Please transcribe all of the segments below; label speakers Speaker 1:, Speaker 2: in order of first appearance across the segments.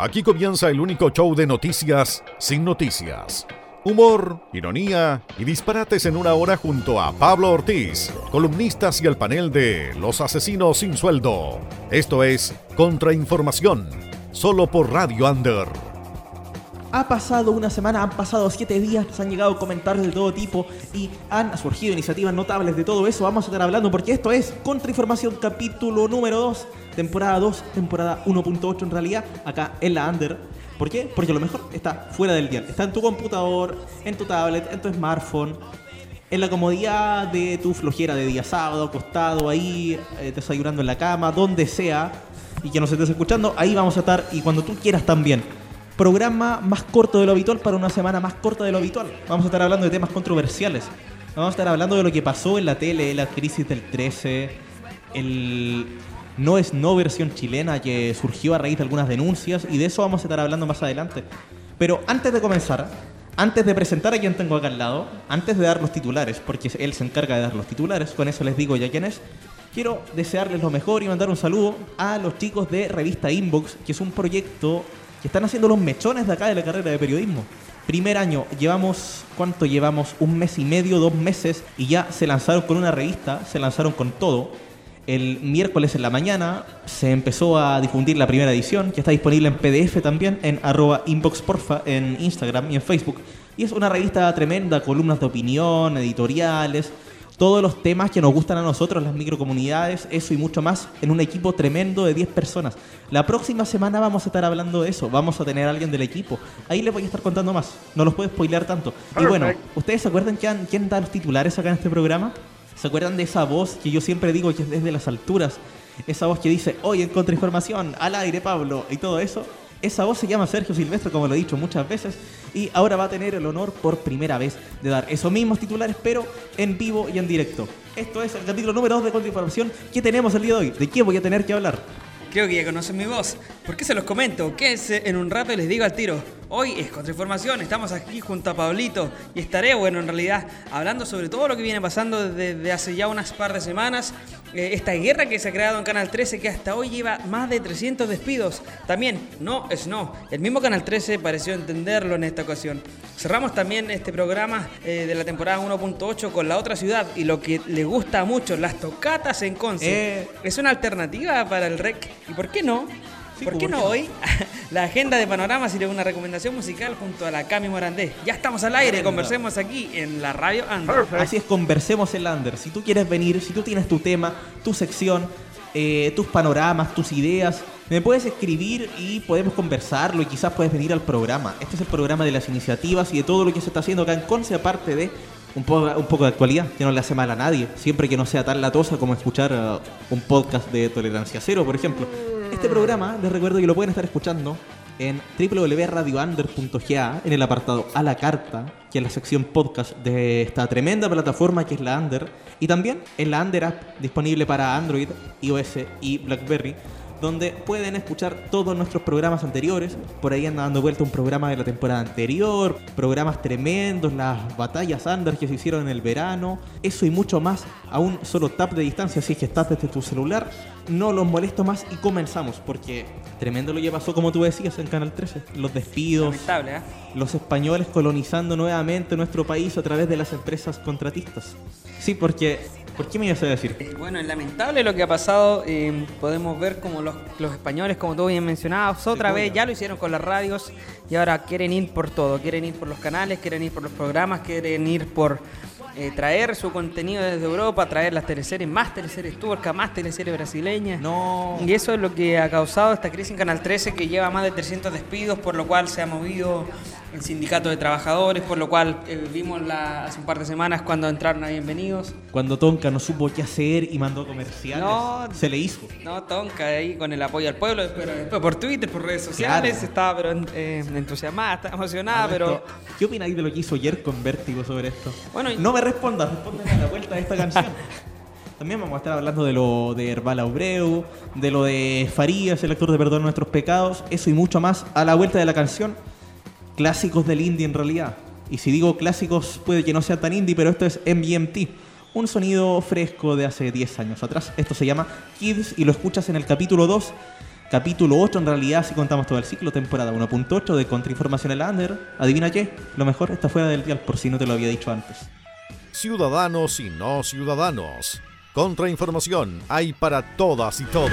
Speaker 1: Aquí comienza el único show de noticias sin noticias. Humor, ironía y disparates en una hora junto a Pablo Ortiz, columnistas y el panel de Los Asesinos sin Sueldo. Esto es Contrainformación, solo por Radio Under.
Speaker 2: Ha pasado una semana, han pasado siete días, nos han llegado comentarios de todo tipo y han surgido iniciativas notables de todo eso. Vamos a estar hablando porque esto es Contrainformación capítulo número 2, temporada 2, temporada 1.8 en realidad, acá en la Under. ¿Por qué? Porque lo mejor está fuera del dial. Está en tu computador, en tu tablet, en tu smartphone, en la comodidad de tu flojera de día sábado, acostado ahí, eh, desayunando en la cama, donde sea, y que nos estés escuchando, ahí vamos a estar y cuando tú quieras también. Programa más corto de lo habitual para una semana más corta de lo habitual. Vamos a estar hablando de temas controversiales. Vamos a estar hablando de lo que pasó en la tele, la crisis del 13, el no es no versión chilena que surgió a raíz de algunas denuncias y de eso vamos a estar hablando más adelante. Pero antes de comenzar, antes de presentar a quien tengo acá al lado, antes de dar los titulares, porque él se encarga de dar los titulares, con eso les digo ya quién es, quiero desearles lo mejor y mandar un saludo a los chicos de Revista Inbox, que es un proyecto están haciendo los mechones de acá de la carrera de periodismo. Primer año, llevamos, ¿cuánto llevamos? Un mes y medio, dos meses, y ya se lanzaron con una revista, se lanzaron con todo. El miércoles en la mañana se empezó a difundir la primera edición, que está disponible en PDF también, en arroba inboxporfa, en Instagram y en Facebook. Y es una revista tremenda, columnas de opinión, editoriales, todos los temas que nos gustan a nosotros, las microcomunidades, eso y mucho más, en un equipo tremendo de 10 personas. La próxima semana vamos a estar hablando de eso, vamos a tener a alguien del equipo. Ahí les voy a estar contando más, no los puedo spoilear tanto. Y bueno, ¿ustedes se acuerdan quién, quién da los titulares acá en este programa? ¿Se acuerdan de esa voz que yo siempre digo que es desde las alturas? Esa voz que dice, hoy en Contrainformación, al aire Pablo, y todo eso. Esa voz se llama Sergio Silvestre, como lo he dicho muchas veces, y ahora va a tener el honor por primera vez de dar esos mismos titulares, pero en vivo y en directo. Esto es el capítulo número 2 de Contrainformación que tenemos el día de hoy. ¿De qué voy a tener que hablar?
Speaker 3: Creo que ya conocen mi voz. ¿Por qué se los comento? Que en un rato les digo al tiro. Hoy es Contrainformación, estamos aquí junto a Pablito y estaré, bueno, en realidad, hablando sobre todo lo que viene pasando desde hace ya unas par de semanas. Eh, esta guerra que se ha creado en Canal 13 que hasta hoy lleva más de 300 despidos. También, no es no. El mismo Canal 13 pareció entenderlo en esta ocasión. Cerramos también este programa eh, de la temporada 1.8 con la otra ciudad y lo que le gusta mucho, las tocatas en Conce.
Speaker 2: Eh.
Speaker 3: Es una alternativa para el REC. ¿Y por qué no?
Speaker 2: Sí,
Speaker 3: ¿Por
Speaker 2: ¿por
Speaker 3: qué no hoy? La agenda de Panoramas y una recomendación musical junto a la Cami Morandé. Ya estamos al aire, conversemos aquí en la radio Android.
Speaker 2: Así es, conversemos en Lander. Si tú quieres venir, si tú tienes tu tema, tu sección, eh, tus panoramas, tus ideas, me puedes escribir y podemos conversarlo y quizás puedes venir al programa. Este es el programa de las iniciativas y de todo lo que se está haciendo acá en Conce, aparte de un, po- un poco de actualidad, que no le hace mal a nadie, siempre que no sea tan latosa como escuchar uh, un podcast de tolerancia cero, por ejemplo. Este programa, les recuerdo que lo pueden estar escuchando en www.radiounder.ga en el apartado a la carta, que es la sección podcast de esta tremenda plataforma que es la Under, y también en la Under App disponible para Android, iOS y BlackBerry, donde pueden escuchar todos nuestros programas anteriores. Por ahí anda dando vuelta un programa de la temporada anterior, programas tremendos, las batallas Under que se hicieron en el verano, eso y mucho más a un solo tap de distancia, si es que estás desde tu celular. No los molesto más y comenzamos, porque tremendo lo que pasó, como tú decías, en Canal 13. Los despidos,
Speaker 3: Lamentable, ¿eh?
Speaker 2: los españoles colonizando nuevamente nuestro país a través de las empresas contratistas. Sí, porque... ¿Por qué me ibas a decir?
Speaker 3: Bueno, es lamentable lo que ha pasado. eh, podemos ver como los, los españoles, como tú bien mencionabas, otra vez ya lo hicieron con las radios y ahora quieren ir por todo. Quieren ir por los canales, quieren ir por los programas, quieren ir por eh, traer su contenido desde Europa, traer las teleseries, más teleseries turcas, más teleseries brasileñas.
Speaker 2: No...
Speaker 3: Y eso es lo que ha causado esta crisis en Canal 13 que lleva más de 300 despidos, por lo cual se ha movido el sindicato de trabajadores, por lo cual eh, vimos la- hace un par de semanas cuando entraron a Bienvenidos.
Speaker 2: Cuando Tonka no supo qué hacer y mandó comerciales,
Speaker 3: No.
Speaker 2: se le hizo.
Speaker 3: No, Tonka ahí con el apoyo al pueblo, pero después por Twitter, por redes sociales,
Speaker 2: Claro.
Speaker 3: estaba pero, eh, entusiasmada, estaba emocionada, pero...
Speaker 2: esto- ¿Qué opináis de lo que hizo ayer con Vértigo sobre esto?
Speaker 3: Bueno,
Speaker 2: no me respondas, respóndeme a la vuelta de esta canción. También vamos a estar hablando de lo de Herbal Abreu, de lo de Farías, el actor de Perdón Nuestros Pecados, eso y mucho más a la vuelta de la canción clásicos del indie en realidad. Y si digo clásicos, puede que no sea tan indie, pero esto es MBMT. Un sonido fresco de hace 10 años atrás. Esto se llama Kids y lo escuchas en el capítulo 2. Capítulo 8, en realidad, si contamos todo el ciclo, temporada 1.8 de Contrainformacional Under. Adivina qué, lo mejor está fuera del dial, por si no te lo había dicho antes.
Speaker 1: Ciudadanos y no ciudadanos. Contrainformación hay para todas y todos.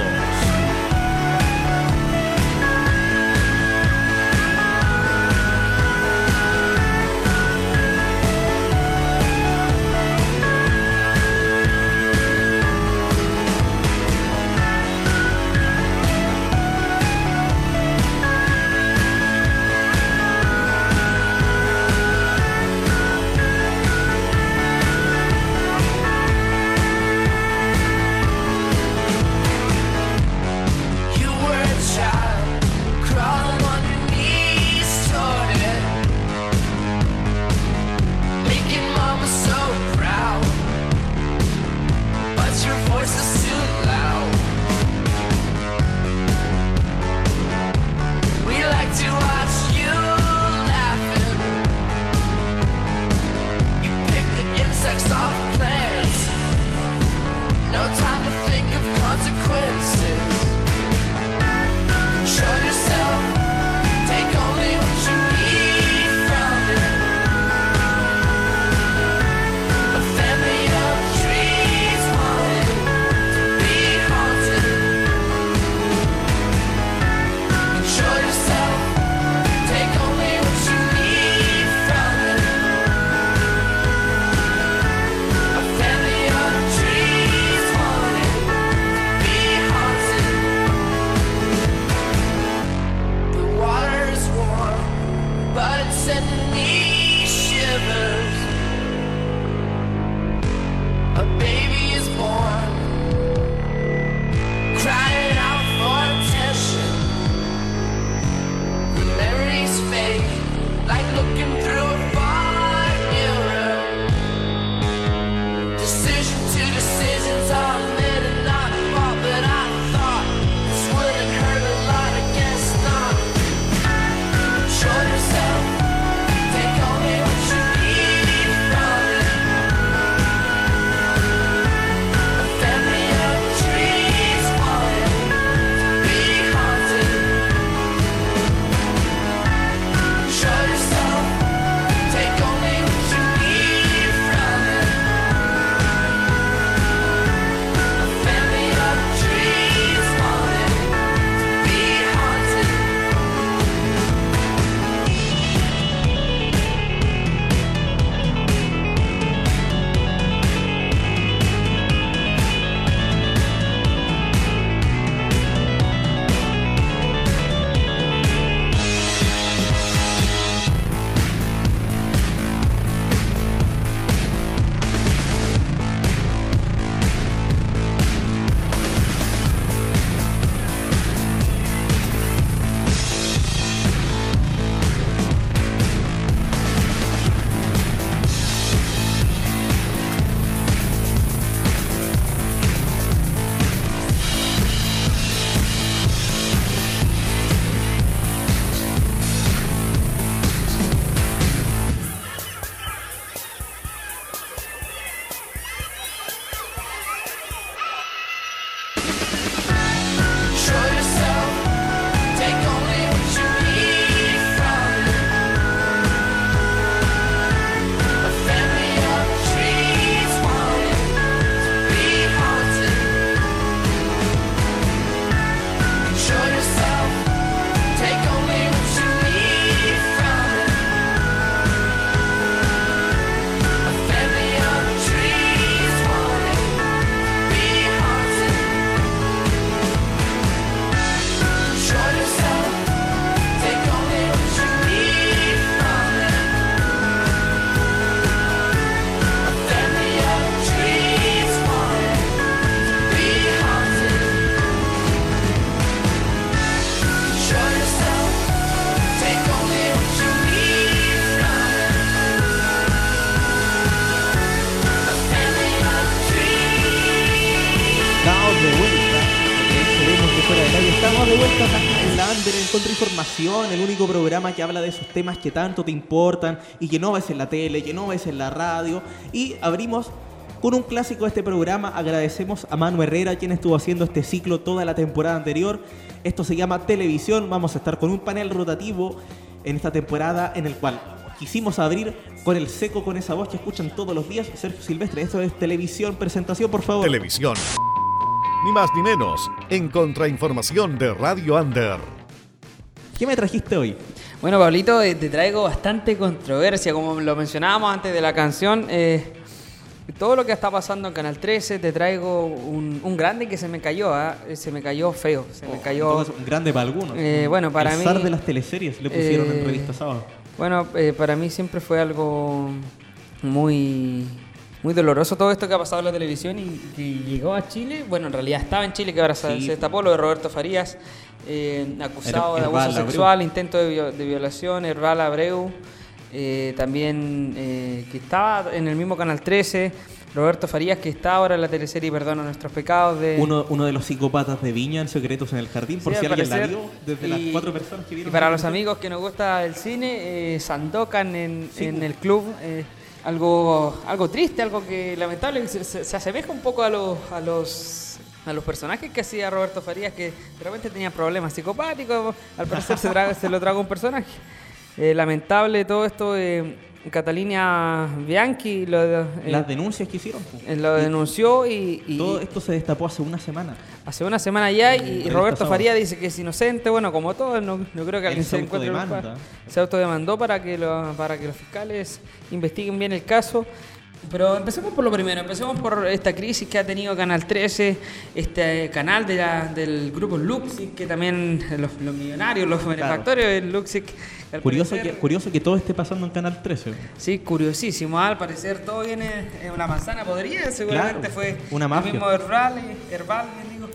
Speaker 2: siempre encuentra información, el único programa que habla de esos temas que tanto te importan y que no ves en la tele, que no ves en la radio. Y abrimos con un clásico de este programa. Agradecemos a Manu Herrera, quien estuvo haciendo este ciclo toda la temporada anterior. Esto se llama Televisión. Vamos a estar con un panel rotativo en esta temporada en el cual quisimos abrir con el seco, con esa voz que escuchan todos los días. Sergio Silvestre, esto es Televisión. Presentación, por favor.
Speaker 1: Televisión. Ni más ni menos. En contrainformación de Radio Under.
Speaker 2: ¿Qué me trajiste hoy?
Speaker 3: Bueno, Pablito, eh, te traigo bastante controversia, como lo mencionábamos antes de la canción. eh, todo lo que está pasando en Canal 13, te traigo un, un grande que se me cayó, ¿ah? Eh, se me cayó feo, se me cayó...
Speaker 2: Entonces, un grande para algunos.
Speaker 3: Bueno, para
Speaker 2: el
Speaker 3: mí-
Speaker 2: zar de las teleseries le pusieron
Speaker 3: Eh,
Speaker 2: en revista sábado.
Speaker 3: Bueno, para mí siempre fue algo muy, muy doloroso todo esto que ha pasado en la televisión y que llegó a Chile. Bueno, en realidad estaba en Chile, que ahora
Speaker 2: Sí.
Speaker 3: se destapó lo de Roberto Farías, eh, acusado de abuso
Speaker 2: Abreu.
Speaker 3: sexual, intento de, vio- de violación, Herbal Abreu. eh, también eh, que estaba en el mismo Canal 13, Roberto Farías, que está ahora en la teleserie Perdona nuestros pecados. De,
Speaker 2: Uno, uno de los psicópatas de Viña en Secretos en el Jardín, por
Speaker 3: Sí,
Speaker 2: si
Speaker 3: al
Speaker 2: alguien la
Speaker 3: parecer.
Speaker 2: vio, desde las cuatro personas que vieron.
Speaker 3: Y para los amigos que nos gusta el cine, eh, Sandokan en,
Speaker 2: Sí,
Speaker 3: en
Speaker 2: pues.
Speaker 3: el club, algo, algo triste, algo que lamentable, se- se asemeja un poco a los, a los a los personajes que hacía Roberto Farías, que de repente tenían problemas psicopáticos, al parecer se, traga- se lo traga un personaje. Eh, lamentable todo esto, eh, Catalina Bianchi lo, eh,
Speaker 2: Las denuncias que hicieron. pues.
Speaker 3: eh, lo denunció y, y-
Speaker 2: Todo esto se destapó hace una semana.
Speaker 3: Hace una semana ya y, Roberto
Speaker 2: Sábado.
Speaker 3: Faría dice que es inocente, bueno, como todo, no, no creo que alguien
Speaker 2: se
Speaker 3: encuentre. Se autodemandó para que, lo- para que los fiscales investiguen bien el caso. Pero empecemos por lo primero, empecemos por esta crisis que ha tenido Canal 13, este canal de la- del grupo Luxic, que también los, los millonarios, los benefactores del Luxic.
Speaker 2: Curioso que,
Speaker 3: parecer-
Speaker 2: curioso que todo esté pasando en Canal 13.
Speaker 3: Sí, curiosísimo. Al parecer todo viene en una manzana podrida. Seguramente
Speaker 2: Claro,
Speaker 3: fue
Speaker 2: una
Speaker 3: el
Speaker 2: mafia.
Speaker 3: mismo Herbal, Herbal bien digo.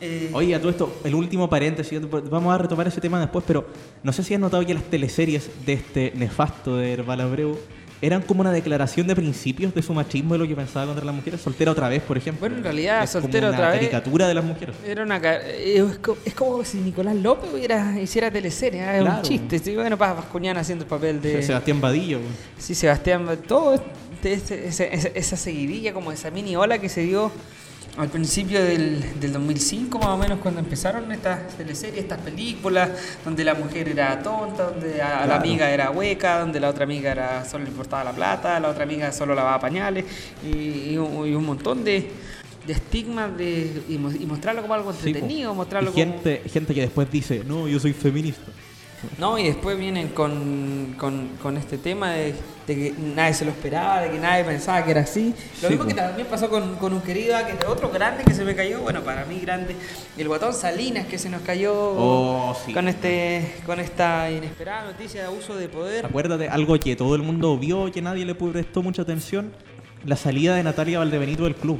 Speaker 3: Eh,
Speaker 2: Oye, a todo esto, el último paréntesis, vamos a retomar ese tema después, pero no sé si has notado que las teleseries de este nefasto de Herbal Abreu eran como una declaración de principios de su machismo de lo que pensaba contra las mujeres. Soltera otra vez, por ejemplo.
Speaker 3: Bueno, en realidad,
Speaker 2: es como
Speaker 3: Soltera otra vez-
Speaker 2: caricatura de las mujeres.
Speaker 3: Era una eh, es, co- es como si Nicolás López hubiera, hiciera teleserie, ¿eh? es
Speaker 2: Claro.
Speaker 3: un chiste. Sí, bueno, Vascuñán haciendo el papel de.
Speaker 2: Sebastián Vadillo.
Speaker 3: Sí, Sebastián, todo este- este- ese- esa, esa seguidilla, como esa mini ola que se dio al principio del, del 2005, más o menos, cuando empezaron estas teleseries, estas películas, donde la mujer era tonta, donde a, la amiga era hueca, donde la otra amiga era solo le importaba la plata, la otra amiga solo lavaba pañales, y, y un, y un montón de, de estigmas de, y, mo- y mostrarlo como algo
Speaker 2: Sí,
Speaker 3: entretenido, mostrarlo
Speaker 2: y
Speaker 3: como...
Speaker 2: gente, gente que después dice, no, yo soy feminista.
Speaker 3: No, y después vienen con, con, con este tema de, de que nadie se lo esperaba, de que nadie pensaba que era así. Lo
Speaker 2: Sí,
Speaker 3: mismo que también pasó con, con un querido, que otro grande que se me cayó, bueno, para mí grande, el guatón Salinas que se nos cayó
Speaker 2: Oh, sí.
Speaker 3: con este con esta inesperada noticia de abuso de poder.
Speaker 2: Acuérdate, algo que todo el mundo vio, que nadie le prestó mucha atención, la salida de Natalia Valdebenito del club.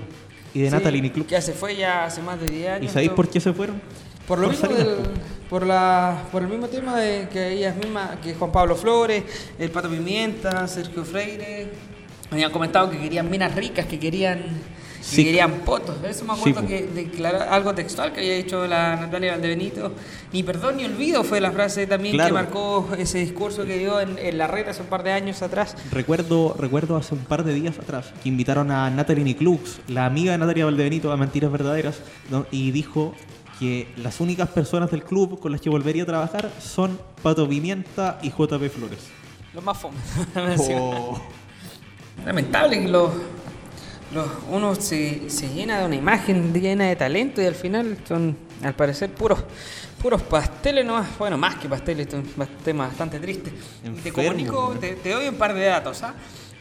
Speaker 2: Y de
Speaker 3: Sí,
Speaker 2: Natalie Club.
Speaker 3: Que se fue ya hace más de 10 años.
Speaker 2: ¿Y sabéis
Speaker 3: todo.
Speaker 2: por qué se fueron?
Speaker 3: Por lo mismo del-
Speaker 2: po.
Speaker 3: por la por el mismo tema de que ellas mismas, que Juan Pablo Flores, el Pato Pimienta, Sergio Freire, habían comentado que querían minas ricas, que querían que
Speaker 2: Sí.
Speaker 3: querían potos. Eso me
Speaker 2: Sí,
Speaker 3: acuerdo
Speaker 2: po.
Speaker 3: que declarar algo textual que había dicho la Natalia Valdebenito. Ni perdón ni olvido fue la frase también
Speaker 2: Claro.
Speaker 3: que marcó ese discurso que dio en, en la red hace un par de años atrás.
Speaker 2: Recuerdo, recuerdo hace un par de días atrás que invitaron a Natalie Niclux, la amiga de Natalia Valdebenito, a Mentiras Verdaderas, y dijo que las únicas personas del club con las que volvería a trabajar son Pato Pimienta y JP Flores.
Speaker 3: Lo más fome.
Speaker 2: Oh.
Speaker 3: Lamentable que los, los, uno se, se llena de una imagen llena de talento y al final son, al parecer, puros, puros pasteles nomás. Bueno, más que pasteles, esto es un tema bastante triste. te
Speaker 2: Enfermo,
Speaker 3: comunico,
Speaker 2: ¿no?
Speaker 3: te, te doy un par de datos. ¿ah?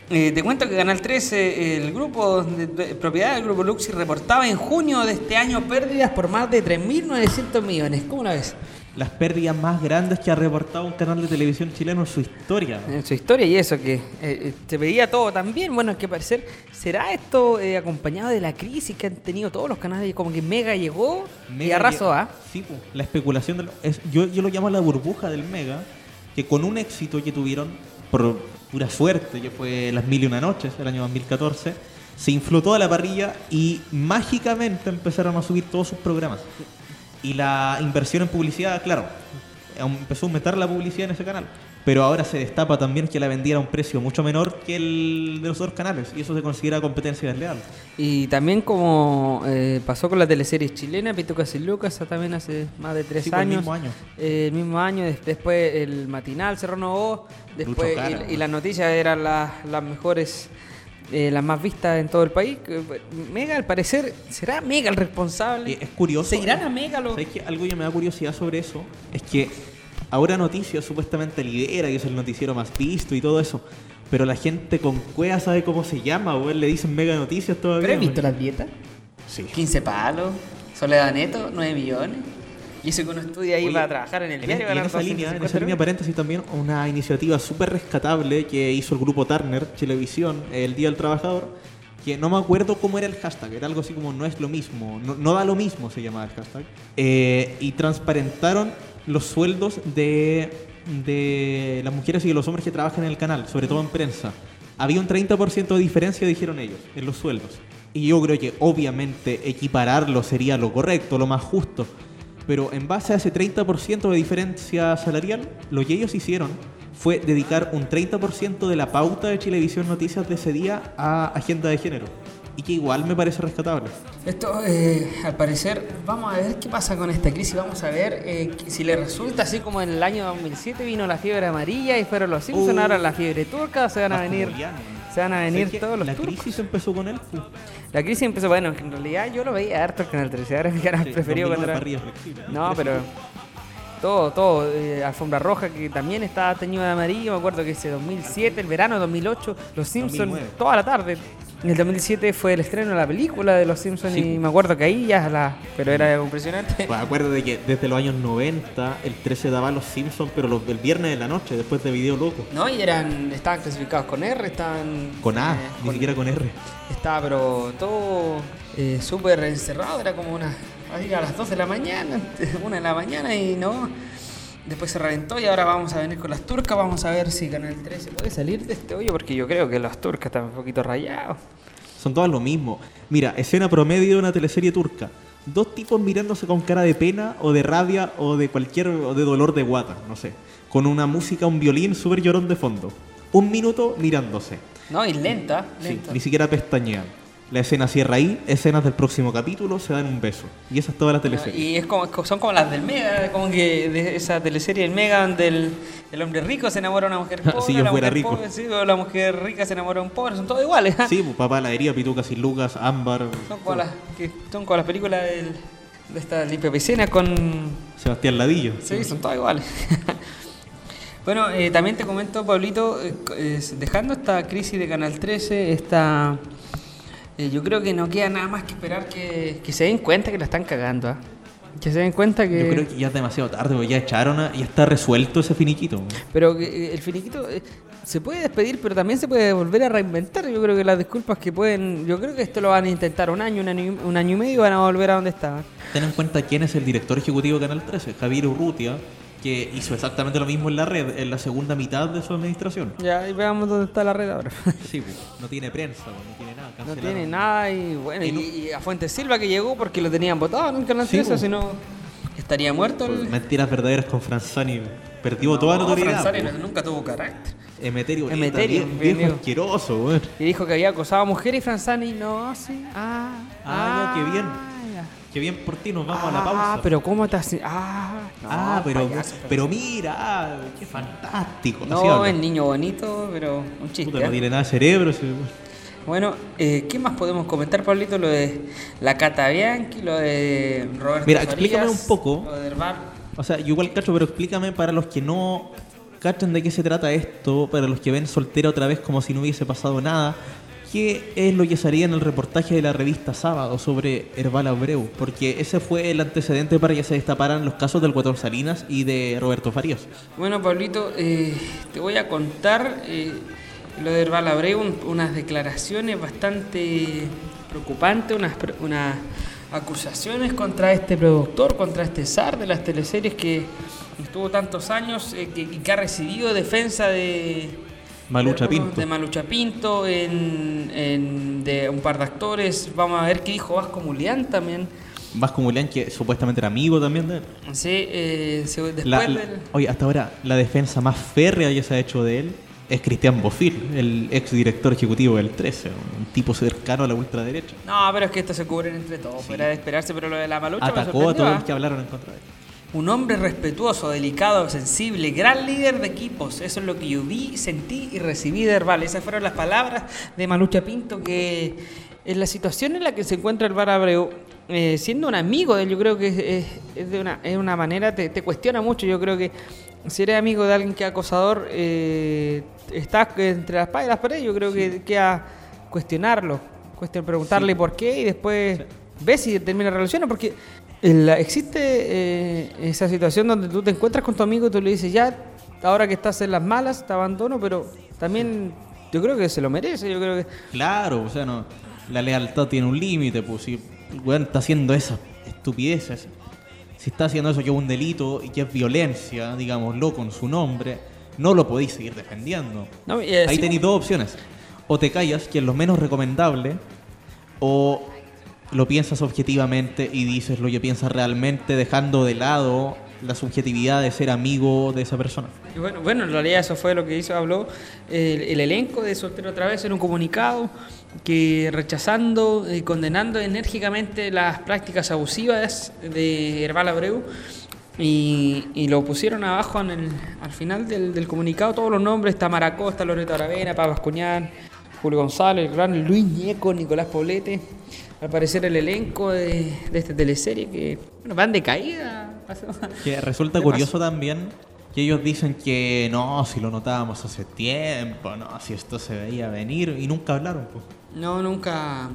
Speaker 3: Eh, te cuento que Canal 13, el grupo de, de- propiedad del grupo Luxi, reportaba en junio de este año pérdidas por más de 3.900 millones. ¿Cómo la ves?
Speaker 2: Las pérdidas más grandes que ha reportado un canal de televisión chileno en su historia.
Speaker 3: En su historia y eso, que eh, eh, se veía todo también. Bueno, que parecer, ¿será esto eh, acompañado de la crisis que han tenido todos los canales? Como que Mega llegó y arrasó,
Speaker 2: lle-
Speaker 3: ¿ah?
Speaker 2: Sí, po. la especulación del- es, yo, yo lo llamo la burbuja del Mega, que con un éxito que tuvieron por pura suerte, que fue Las Mil y Una Noches, el año 2014, se infló toda la parrilla y mágicamente empezaron a subir todos sus programas. Y la inversión en publicidad, claro, empezó a aumentar la publicidad en ese canal. Pero ahora se destapa también que la vendía a un precio mucho menor que el de los otros canales. Y eso se considera competencia desleal.
Speaker 3: Y también como eh, pasó con la teleserie chilena, Pitucas y Lucas, también hace más de tres
Speaker 2: Sí, pues, el
Speaker 3: años.
Speaker 2: mismo año.
Speaker 3: Eh, el mismo año, des- después el matinal se renovó, después y, y las noticias eran las, las mejores, eh, las más vistas en todo el país. Que, Mega, al parecer, ¿será Mega el responsable?
Speaker 2: Eh, es curioso.
Speaker 3: ¿Se irán a Mega los-
Speaker 2: ¿Sabes qué? Algo que me da curiosidad sobre eso es que ahora Noticias supuestamente lidera, que es el noticiero más visto y todo eso. Pero la gente con cueva sabe cómo se llama, weón. Le dicen mega noticias todavía.
Speaker 3: ¿Pero has visto las dietas?
Speaker 2: Sí.
Speaker 3: 15 palos, Soledad Neto, 9 millones. Y eso que uno estudia ahí
Speaker 2: Oye,
Speaker 3: para trabajar en el
Speaker 2: en,
Speaker 3: diario.
Speaker 2: en esa línea, en
Speaker 3: 250
Speaker 2: esa línea paréntesis también una iniciativa súper rescatable que hizo el grupo Turner, Televisión, el Día del Trabajador, que no me acuerdo cómo era el hashtag, era algo así como no es lo mismo, no, no da lo mismo se llamaba el hashtag, Eh, y transparentaron los sueldos de, de las mujeres y de los hombres que trabajan en el canal, sobre todo en prensa. Había un 30% de diferencia, dijeron ellos, en los sueldos. Y yo creo que obviamente equipararlo sería lo correcto, lo más justo. Pero en base a ese 30% de diferencia salarial, lo que ellos hicieron fue dedicar un 30% de la pauta de Chilevisión Noticias de ese día a agenda de género. Y que igual me parece rescatable.
Speaker 3: Esto, eh, al parecer, vamos a ver qué pasa con esta crisis. Vamos a ver eh, si le resulta así como en el año 2007 vino la fiebre amarilla y fueron los Simpsons,
Speaker 2: Uh.
Speaker 3: ahora la fiebre turca, se van a venir, se van a venir todos los
Speaker 2: La
Speaker 3: turcos.
Speaker 2: crisis empezó con él.
Speaker 3: La crisis empezó, bueno, en realidad yo lo veía harto el Canal 13, ahora es mi canal
Speaker 2: Sí,
Speaker 3: preferido
Speaker 2: 2009
Speaker 3: cuando era... No, pero todo, todo, eh, Alfombra Roja que también estaba teñido de amarillo, me acuerdo que ese 2007, el verano 2008, Los Simpsons
Speaker 2: 2009.
Speaker 3: toda la tarde. En el 2007 fue el estreno de la película de Los Simpsons
Speaker 2: Sí.
Speaker 3: y me acuerdo que ahí ya la... Pero era impresionante.
Speaker 2: Pues acuérdate que desde los años 90 el 13 daba los Simpsons, pero los, el viernes de la noche, después de Video Loco.
Speaker 3: No, y eran, estaban clasificados con R, estaban...
Speaker 2: Con A,
Speaker 3: eh,
Speaker 2: ni
Speaker 3: con-
Speaker 2: siquiera con R.
Speaker 3: Estaba pero todo eh, súper encerrado, era como una... así A las 2 de la mañana, 1 de la mañana y no... Después se reventó y ahora vamos a venir con las turcas, vamos a ver si Canal 13 puede salir de este hoyo, porque yo creo que las turcas están un poquito rayados.
Speaker 2: Son todas lo mismo. Mira, escena promedio de una teleserie turca. Dos tipos mirándose con cara de pena o de rabia o de cualquier o de dolor de guata, no sé. Con una música, un violín súper llorón de fondo. Un minuto mirándose.
Speaker 3: No, y lenta,
Speaker 2: Sí,
Speaker 3: lenta.
Speaker 2: ni siquiera pestañean. La escena cierra ahí, escenas del próximo capítulo, se dan un beso. Y esa es toda la teleserie.
Speaker 3: Y es como, son como las del Mega, como que de esa teleserie del Mega donde el, el hombre rico se enamora de una mujer pobre,
Speaker 2: Si yo
Speaker 3: la
Speaker 2: fuera
Speaker 3: mujer
Speaker 2: rico.
Speaker 3: pobre, sí, o la mujer rica se enamora de un pobre, son todos iguales. ¿ah?
Speaker 2: Sí, pues papá, la herida, Pituca sin Lucas, Ámbar,
Speaker 3: Son como las, que son como las películas del- de esta limpia piscina con
Speaker 2: Sebastián Ladillo.
Speaker 3: Sí, son todas iguales. bueno, eh, también te comento, Pablito, eh, eh, dejando esta crisis de Canal 13, esta, eh, yo creo que no queda nada más que esperar que, que se den cuenta que la están cagando. ¿ah? Que se den cuenta que...
Speaker 2: Yo creo que ya es demasiado tarde, porque ya echaron, a- ya está resuelto ese finiquito.
Speaker 3: Pero que, eh, el finiquito eh, se puede despedir, pero también se puede volver a reinventar. Yo creo que las disculpas que pueden... Yo creo que esto lo van a intentar un año, un año, y- un año y medio y van a volver a donde estaban.
Speaker 2: Ten en cuenta quién es el director ejecutivo de Canal 13, Javier Urrutia, que hizo exactamente lo mismo en la red, en la segunda mitad de su administración.
Speaker 3: Ya, y veamos dónde está la red ahora.
Speaker 2: Sí, pues, no tiene prensa, pues, no tiene nada.
Speaker 3: No tiene nada y bueno,
Speaker 2: Y no-
Speaker 3: y a Fuentes Silva que llegó porque lo tenían votado en un canal
Speaker 2: Sí,
Speaker 3: 13,
Speaker 2: po.
Speaker 3: si no estaría muerto el...
Speaker 2: Mentiras verdaderas con Franzani. Perdió toda notoriedad.
Speaker 3: Franzani
Speaker 2: pues.
Speaker 3: nunca tuvo carácter.
Speaker 2: Emeterio,
Speaker 3: Emeterio,
Speaker 2: bien,
Speaker 3: bien
Speaker 2: viejo asqueroso, weón.
Speaker 3: Y dijo que había acosado a mujer y Franzani no, sí. Ah,
Speaker 2: Ah, ya, qué bien. Qué bien por ti, nos vamos a la
Speaker 3: Ah,
Speaker 2: pausa.
Speaker 3: pero ¿cómo te hace? Ah, no,
Speaker 2: ah, pero,
Speaker 3: payaso,
Speaker 2: pero mira, ah, qué fantástico.
Speaker 3: No, es niño bonito, pero un chiste.
Speaker 2: Puta, no
Speaker 3: ¿eh?
Speaker 2: tiene nada de cerebro.
Speaker 3: Bueno, eh, ¿qué más podemos comentar, Pablito? Lo de la Cata Bianchi, lo de Roberto
Speaker 2: Mira,
Speaker 3: Farías,
Speaker 2: explícame un poco.
Speaker 3: Lo de Herbal.
Speaker 2: O sea, yo igual cacho, pero explícame para los que no cachan de qué se trata esto, para los que ven soltera otra vez como si no hubiese pasado nada. ¿Qué es lo que salía en el reportaje de la revista Sábado sobre Herbal Abreu? Porque ese fue el antecedente para que se destaparan los casos del Guatón Salinas y de Roberto Farías.
Speaker 3: Bueno, Pablito, eh, te voy a contar eh, lo de Herbal Abreu, un- unas declaraciones bastante preocupantes, unas, unas acusaciones contra este productor, contra este zar de las teleseries que estuvo tantos años eh, y que ha recibido defensa de...
Speaker 2: Malucha
Speaker 3: de,
Speaker 2: Pinto.
Speaker 3: De Malucha Pinto, en, en- de un par de actores. Vamos a ver qué dijo Vasco Mulián también.
Speaker 2: Vasco Mulán, que supuestamente era amigo también de él.
Speaker 3: Sí, eh, después
Speaker 2: La-
Speaker 3: del...
Speaker 2: la- oye, hasta ahora la defensa más férrea que se ha hecho de él es Cristian Bofil, el ex director ejecutivo del 13, un tipo cercano a la ultraderecha.
Speaker 3: No, pero es que estos se cubren entre todos, era de esperarse, pero lo de la malucha me
Speaker 2: Atacó a todos
Speaker 3: ¿ah?
Speaker 2: los que hablaron en contra de él.
Speaker 3: Un hombre respetuoso, delicado, sensible, gran líder de equipos. Eso es lo que yo vi, sentí y recibí de Herbal. Esas fueron las palabras de Malucha Pinto que en la situación en la que se encuentra el Bar Abreu, eh, siendo un amigo de él, yo creo que es, es- es de una, es una manera, te, te cuestiona mucho. Yo creo que si eres amigo de alguien que es acosador, eh, estás entre las paredes las paredes, yo creo que queda cuestionarlo, cuestion- preguntarle por qué y después ves si termina relaciones, porque existe eh, esa situación donde tú te encuentras con tu amigo y tú le dices, ya, ahora que estás en las malas, te abandono, pero también yo creo que se lo merece, yo creo que...
Speaker 2: Claro, o sea, no, la lealtad tiene un límite, pues si el weón está haciendo esas estupideces, si está haciendo eso que es un delito y que es violencia, digámoslo, con su nombre, no lo podéis seguir defendiendo.
Speaker 3: No, eh,
Speaker 2: Ahí
Speaker 3: sí,
Speaker 2: tenéis dos opciones. O te callas, que es lo menos recomendable, o lo piensas objetivamente y dices lo que piensas realmente, dejando de lado la subjetividad de ser amigo de esa persona.
Speaker 3: Bueno, bueno, en realidad eso fue lo que hizo, habló el, el elenco de Soltero otra vez en un comunicado que rechazando y condenando enérgicamente las prácticas abusivas de Herbal Abreu y, lo pusieron abajo en el, al final del, comunicado todos los nombres, está Maracosta, Loreto Aravena, Pablo Cuñán, Julio González, gran Luis Ñeco, Nicolás Poblete, al parecer el elenco de, de esta teleserie que bueno, van de caída.
Speaker 2: Que resulta curioso también que ellos dicen que no, si lo notábamos hace tiempo, no, si esto se veía venir y nunca hablaron. pues.
Speaker 3: No, nunca,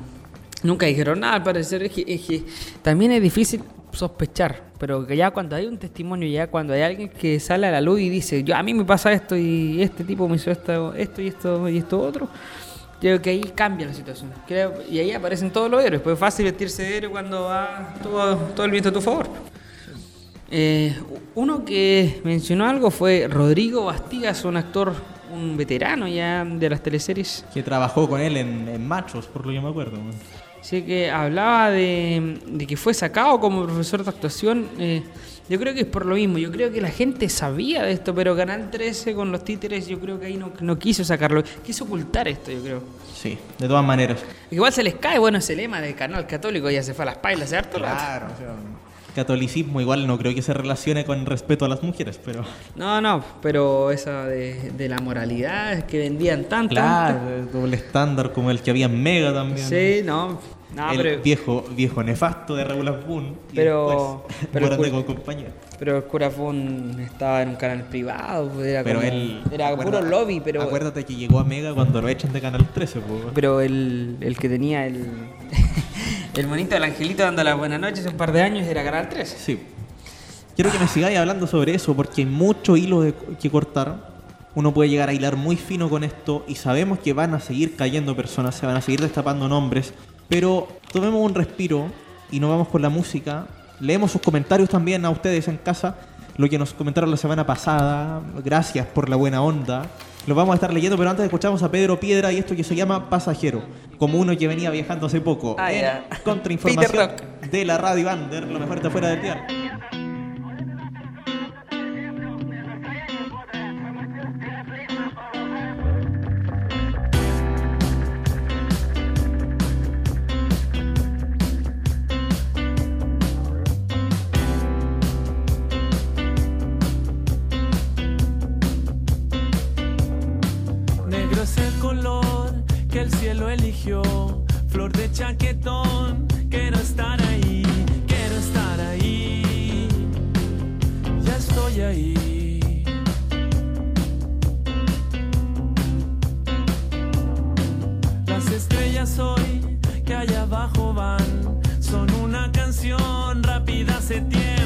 Speaker 3: nunca dijeron nada. Al parecer es que, es que también es difícil sospechar, pero que ya cuando hay un testimonio, ya cuando hay alguien que sale a la luz y dice, yo a mí me pasa esto y este tipo me hizo esto, esto y esto y esto otro, creo que ahí cambia la situación. Creo, y ahí aparecen todos los héroes. Pues es fácil vestirse de héroe cuando va todo, todo el viento a tu favor. Eh, uno que mencionó algo fue Rodrigo Bastigas, un actor, un veterano ya de las teleseries.
Speaker 2: Que trabajó con él en, en Machos, por lo que me acuerdo.
Speaker 3: Sí, que hablaba de, de que fue sacado como profesor de actuación. eh, yo creo que es por lo mismo. Yo creo que la gente sabía de esto, pero Canal 13 con los títeres, yo creo que ahí no, no quiso sacarlo. Quiso ocultar esto, yo creo.
Speaker 2: Sí, de todas maneras.
Speaker 3: Igual se les cae, bueno, ese lema del canal católico ya se fue a las pailas, hace harto.
Speaker 2: Claro, o sea, catolicismo igual no creo que se relacione con respeto a las mujeres, pero
Speaker 3: No, no, pero esa de, de la moralidad que vendían tanto.
Speaker 2: claro, el doble estándar como el que había en Mega también.
Speaker 3: Sí, no. No,
Speaker 2: el
Speaker 3: pero,
Speaker 2: viejo, viejo nefasto de Asbun. y
Speaker 3: Pero-
Speaker 2: después,
Speaker 3: pero el
Speaker 2: Morandé
Speaker 3: cu-
Speaker 2: con compañía.
Speaker 3: pero el cura estaba en un canal privado, era,
Speaker 2: Pero
Speaker 3: como-
Speaker 2: él.
Speaker 3: era
Speaker 2: acuerda-
Speaker 3: puro lobby, pero.
Speaker 2: Acuérdate que llegó a Mega cuando lo echan de Canal 13, pues.
Speaker 3: Pero el, el que tenía el, el monito del angelito dando las buenas noches un par de años era Canal 13.
Speaker 2: Sí. Quiero que me sigáis hablando sobre eso porque hay mucho hilo de- que cortar. Uno puede llegar a hilar muy fino con esto y sabemos que van a seguir cayendo personas, se van a seguir destapando nombres. Pero tomemos un respiro y nos vamos con la música. Leemos sus comentarios también a ustedes en casa. Lo que nos comentaron la semana pasada. Gracias por la buena onda. Lo vamos a estar leyendo, pero antes escuchamos a Pedro Piedra y esto que se llama Pasajero. Como uno que venía viajando hace poco.
Speaker 3: Ah,
Speaker 2: en. Contrainformación de la Radio Under, lo mejor está fuera del dial.
Speaker 4: Que el cielo eligió, flor de chaquetón. Quiero estar ahí, quiero estar ahí. Ya estoy ahí. Las estrellas hoy que allá abajo van son una canción rápida hace tiempo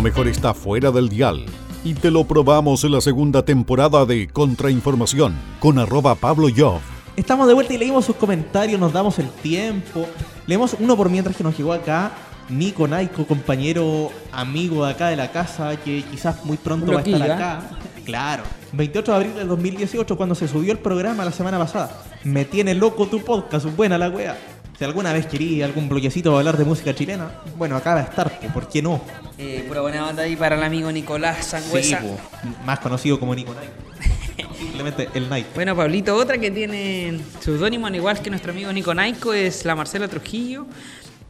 Speaker 1: Lo mejor está fuera del dial. Y te lo probamos en la segunda temporada de Contrainformación con arroba Pablo Yoff.
Speaker 2: Estamos de vuelta y leímos sus comentarios, nos damos el tiempo. Leemos uno por mientras que nos llegó acá. Nico Naiko, compañero amigo de acá de la casa, que quizás muy pronto va a estar acá. Claro. 28 de abril del 2018, cuando se subió el programa la semana pasada. Me tiene loco tu podcast, buena la wea. Si alguna vez quería algún bloquecito para hablar de música chilena, bueno, acá va a estar, po, ¿por qué no?
Speaker 3: Eh, pura buena banda ahí para el amigo Nicolás Sangüesa.
Speaker 2: Sí, po, más conocido como Nico Naiko. Simplemente el Nike.
Speaker 3: Bueno, Pablito, otra que tiene seudónimo, al igual que nuestro amigo Nico Naico, es la Marcela Trujillo.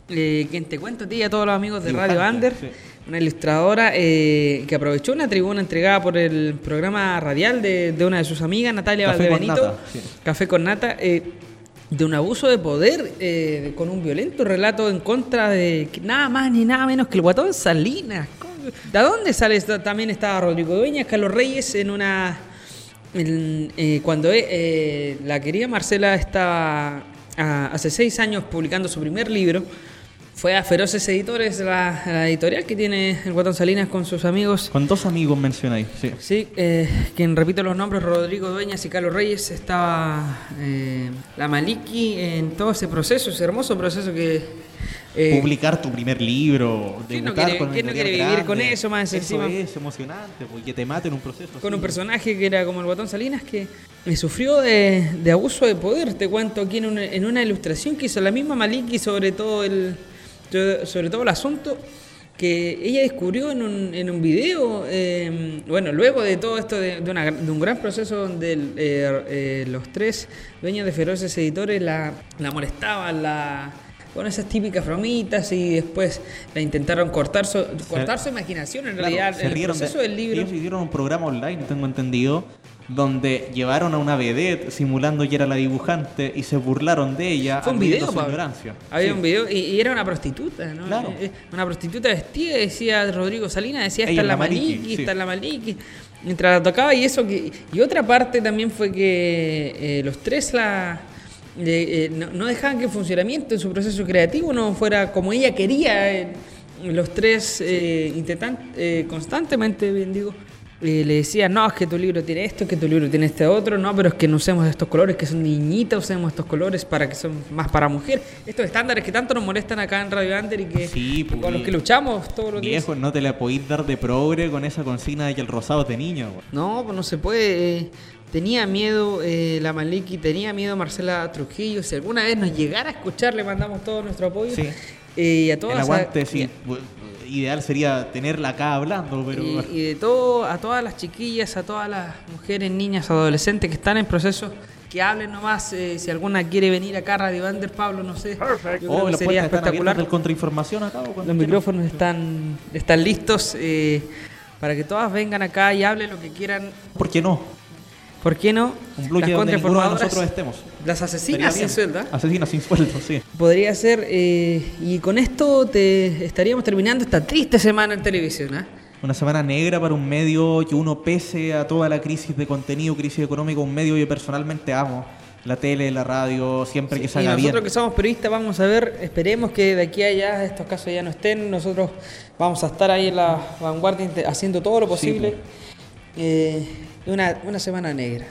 Speaker 3: Eh, quien te cuento a ti y a todos los amigos de Radio Under,
Speaker 2: sí.
Speaker 3: una ilustradora eh, que aprovechó una tribuna entregada por el programa radial de, de una de sus amigas, Natalia
Speaker 2: Café con Nata, sí.
Speaker 3: Café con Nata, eh, de un abuso de poder eh, con un violento relato en contra de nada más ni nada menos que el guatón Salinas. ¿De dónde sale esto? También estaba Rodrigo Dueñas, Carlos Reyes en una el- eh, cuando eh, eh, la querida Marcela estaba ah, hace seis años publicando su primer libro, fue a Feroces Editores, la, la editorial que tiene el Guatón Salinas con sus amigos.
Speaker 2: Con dos amigos mencionáis, sí.
Speaker 3: Sí, eh, quien repito los nombres, Rodrigo Dueñas y Carlos Reyes, estaba eh, la Maliki en todo ese proceso, ese hermoso proceso que... eh,
Speaker 2: publicar tu primer libro,
Speaker 3: ¿quién no quiere-
Speaker 2: con una
Speaker 3: quién no
Speaker 2: editorial
Speaker 3: quiere vivir con eso más
Speaker 2: Eso
Speaker 3: encima?
Speaker 2: es emocionante, porque te maten un proceso.
Speaker 3: con
Speaker 2: así.
Speaker 3: un personaje que era como el Guatón Salinas que eh, sufrió de, de abuso de poder. Te cuento aquí en una, en una ilustración que hizo la misma Maliki sobre todo el sobre todo el asunto que ella descubrió en un, en un video, eh, bueno, luego de todo esto, de, de una- de un gran proceso donde el, eh, eh, los tres dueños de Feroces Editores la, la molestaban, la, con esas típicas bromitas y después la intentaron cortar su, cortar su imaginación en
Speaker 2: Claro,
Speaker 3: realidad,
Speaker 2: se
Speaker 3: en el
Speaker 2: de-
Speaker 3: proceso del libro.
Speaker 2: Ellos hicieron un programa online, tengo entendido, donde llevaron a una vedette simulando que era la dibujante y se burlaron de ella.
Speaker 3: Fue un video,
Speaker 2: su ignorancia.
Speaker 3: Había
Speaker 2: Sí.
Speaker 3: un video y, y era una prostituta, ¿no?
Speaker 2: Claro.
Speaker 3: Eh, Una prostituta vestida, decía Rodrigo Salinas, decía, está
Speaker 2: es
Speaker 3: la
Speaker 2: Maliki, sí.
Speaker 3: está la Maliki. Mientras la tocaba y eso que... Y otra parte también fue que eh, los tres la... eh, eh, no, no dejaban que el funcionamiento en su proceso creativo no fuera como ella quería. eh, los tres eh, intentan eh, constantemente, bien digo, le decían, no, es que tu libro tiene esto, que tu libro tiene este otro, no, pero es que no usemos estos colores que son niñitas, usemos estos colores para que son más para mujer. Estos estándares que tanto nos molestan acá en Radio Under y que
Speaker 2: Sí, pues,
Speaker 3: con los que luchamos todos los días.
Speaker 2: Viejo, no te la podéis dar de progre con esa consigna de que el rosado es de niño. güey.
Speaker 3: No, pues no se puede. eh, tenía miedo eh, la Maliki, tenía miedo Marcela Trujillo. Si alguna vez nos llegara a escuchar, le mandamos todo nuestro apoyo.
Speaker 2: Sí.
Speaker 3: Eh, y a todas
Speaker 2: El aguante,
Speaker 3: a-
Speaker 2: sí. Ideal sería tenerla acá hablando, pero.
Speaker 3: Y, y de todo, a todas las chiquillas, a todas las mujeres, niñas, adolescentes que están en proceso, que hablen nomás. eh, si alguna quiere venir acá a Radio Under, Pablo, no sé. Yo creo
Speaker 2: Oh,
Speaker 3: que sería espectacular.
Speaker 2: del contrainformación acá. o cuando
Speaker 3: Los micrófonos están, están listos eh, para que todas vengan acá y hablen lo que quieran.
Speaker 2: ¿Por qué no?
Speaker 3: ¿Por qué no?
Speaker 2: Un bloque
Speaker 3: Las
Speaker 2: donde ninguno de nosotros estemos.
Speaker 3: Las asesinas sin sueldo. ¿eh?
Speaker 2: Asesinas sin sueldo, sí.
Speaker 3: Podría ser. eh, y con esto te estaríamos terminando esta triste semana en televisión. ¿ah?
Speaker 2: Una semana negra para un medio que uno pese a toda la crisis de contenido, crisis económica, un medio que personalmente amo. La tele, la radio, siempre que
Speaker 3: y
Speaker 2: salga
Speaker 3: nosotros
Speaker 2: bien.
Speaker 3: que somos periodistas vamos a ver, esperemos que de aquí a allá estos casos ya no estén. Nosotros vamos a estar ahí en la vanguardia haciendo todo lo posible. Eh, una, una semana negra.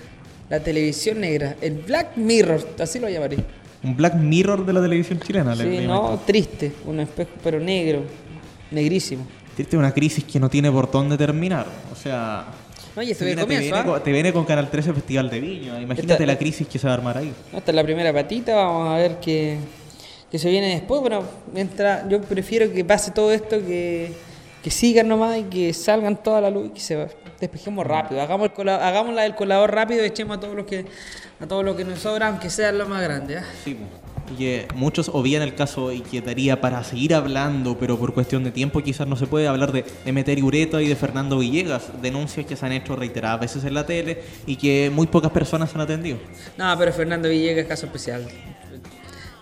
Speaker 3: La televisión negra. El Black Mirror, así lo llamaré.
Speaker 2: Un Black Mirror de la televisión chilena. le-
Speaker 3: Sí,
Speaker 2: le
Speaker 3: no, triste. Un espejo, pero negro. Negrísimo.
Speaker 2: Es una crisis que no tiene por dónde terminar. O sea,
Speaker 3: No, y esto
Speaker 2: te viene, te
Speaker 3: comienzo,
Speaker 2: viene
Speaker 3: ¿ah?
Speaker 2: con, te viene con Canal 13 Festival de Viña. Imagínate
Speaker 3: Esta-
Speaker 2: la crisis que se va a armar ahí.
Speaker 3: No, Esta es la primera patita, vamos a ver qué, qué se viene después. Bueno, mientras yo prefiero que pase todo esto, que, que sigan nomás y que salgan toda la luz y que se despejemos rápido. Hagamos, el cola, hagamos la del colador rápido y echemos a todos los que a todos los que nos sobra, aunque sean los más grandes. ¿ah?
Speaker 2: Sí, y que muchos obvían el caso y que daría para seguir hablando, pero por cuestión de tiempo quizás no se puede hablar de Emeterio Ureta y de Fernando Villegas, denuncias que se han hecho reiteradas veces en la tele y que muy pocas personas han atendido.
Speaker 3: No, pero Fernando Villegas es caso especial.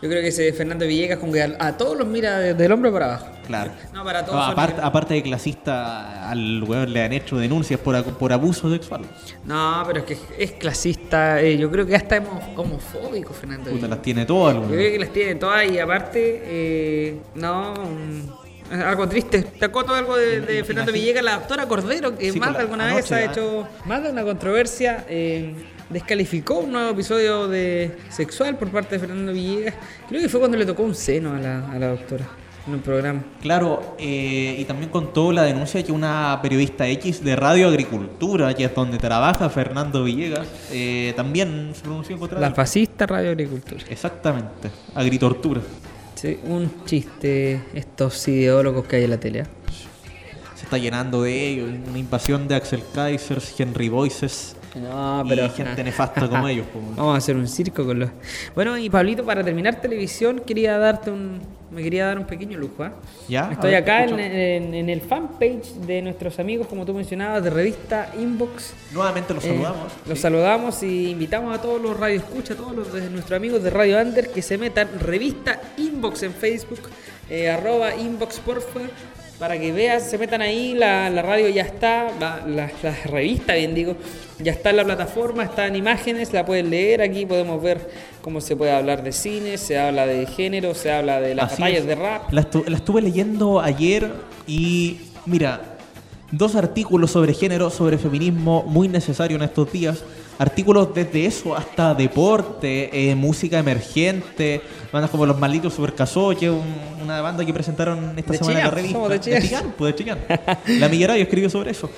Speaker 3: Yo creo que ese Fernando Villegas como que a, a todos los mira de- del hombro para abajo.
Speaker 2: Claro.
Speaker 3: No, para todos.
Speaker 2: No, aparte, aparte de clasista, al weón le han hecho denuncias por, por abuso sexual.
Speaker 3: No, pero es que es clasista. eh, yo creo que hasta homo- homofóbico, Fernando
Speaker 2: Puta,
Speaker 3: Villegas.
Speaker 2: las tiene todas, el
Speaker 3: Yo creo que las tiene todas y aparte, eh, no, un Algo triste. Te acoto algo de, de Fernando Villegas, la doctora Cordero, que
Speaker 2: Sí,
Speaker 3: más de alguna vez ha hecho más de una controversia. eh, descalificó un nuevo episodio de sexual por parte de Fernando Villegas. Creo que fue cuando le tocó un seno a la, a la doctora en un programa.
Speaker 2: Claro, eh, y también contó la denuncia que una periodista X de Radio Agricultura, que es donde trabaja Fernando Villegas, eh, también se pronunció en contra
Speaker 3: La fascista Radio Agricultura.
Speaker 2: Exactamente, agritortura.
Speaker 3: Sí, un chiste, estos ideólogos que hay en la tele. ¿eh?
Speaker 2: Se está llenando de ellos, una invasión de Axel Kaisers, Henry Voices
Speaker 3: No,
Speaker 2: y
Speaker 3: pero.
Speaker 2: gente nefasta como ellos. po.
Speaker 3: Vamos a hacer un circo con los. Bueno, y Pablito, para terminar televisión, quería darte un. Me quería dar un pequeño lujo. ¿ah?
Speaker 2: Ya,
Speaker 3: Estoy
Speaker 2: ver,
Speaker 3: acá en, en- en el fanpage de nuestros amigos, como tú mencionabas, de revista Inbox.
Speaker 2: Nuevamente los
Speaker 3: Eh,
Speaker 2: saludamos.
Speaker 3: los
Speaker 2: sí.
Speaker 3: saludamos y invitamos a todos los radioescuchas, a todos los de nuestros amigos de Radio Under que se metan revista Inbox en Facebook, eh, arroba Inbox porfa, para que veas, se metan ahí, la, la radio ya está, la, la- la revista bien digo, ya está en la plataforma, está en imágenes, la pueden leer, aquí podemos ver cómo se puede hablar de cine, se habla de género, se habla de las
Speaker 2: Así
Speaker 3: batallas
Speaker 2: es.
Speaker 3: de rap.
Speaker 2: La, estu- la estuve leyendo ayer y mira, dos artículos sobre género, sobre feminismo, muy necesario en estos días. Artículos desde eso hasta deporte, eh, música emergente, bandas como Los Malditos Supercasó, que es un- una banda que presentaron esta
Speaker 3: De
Speaker 2: semana en la revista.
Speaker 3: somos de Chillán.
Speaker 2: Chillán, pues, de Chillán. La escribió sobre eso.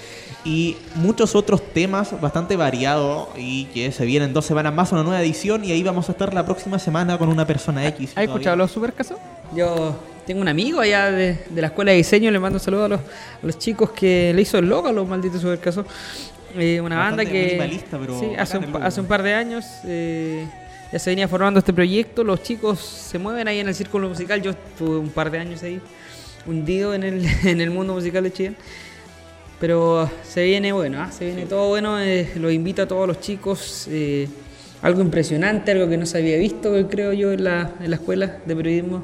Speaker 2: Y muchos otros temas bastante variados y que se vienen dos semanas más, una nueva edición y ahí vamos a estar la próxima semana con una persona X.
Speaker 5: ¿Has escuchado los supercasos?
Speaker 3: Yo tengo un amigo allá de, de la escuela de diseño, le mando un saludo a los, a los chicos que le hizo el logo a los malditos supercasos. Eh, una banda que
Speaker 2: pero
Speaker 3: sí, hace, un, hace un par de años eh, ya se venía formando este proyecto. Los chicos se mueven ahí en el círculo musical. Yo estuve un par de años ahí hundido en el, en el mundo musical de Chile. Pero se viene bueno, ¿ah? se viene todo bueno. eh, los invito a todos los chicos. eh, algo impresionante, algo que no se había visto, creo yo, en la, en la escuela de periodismo.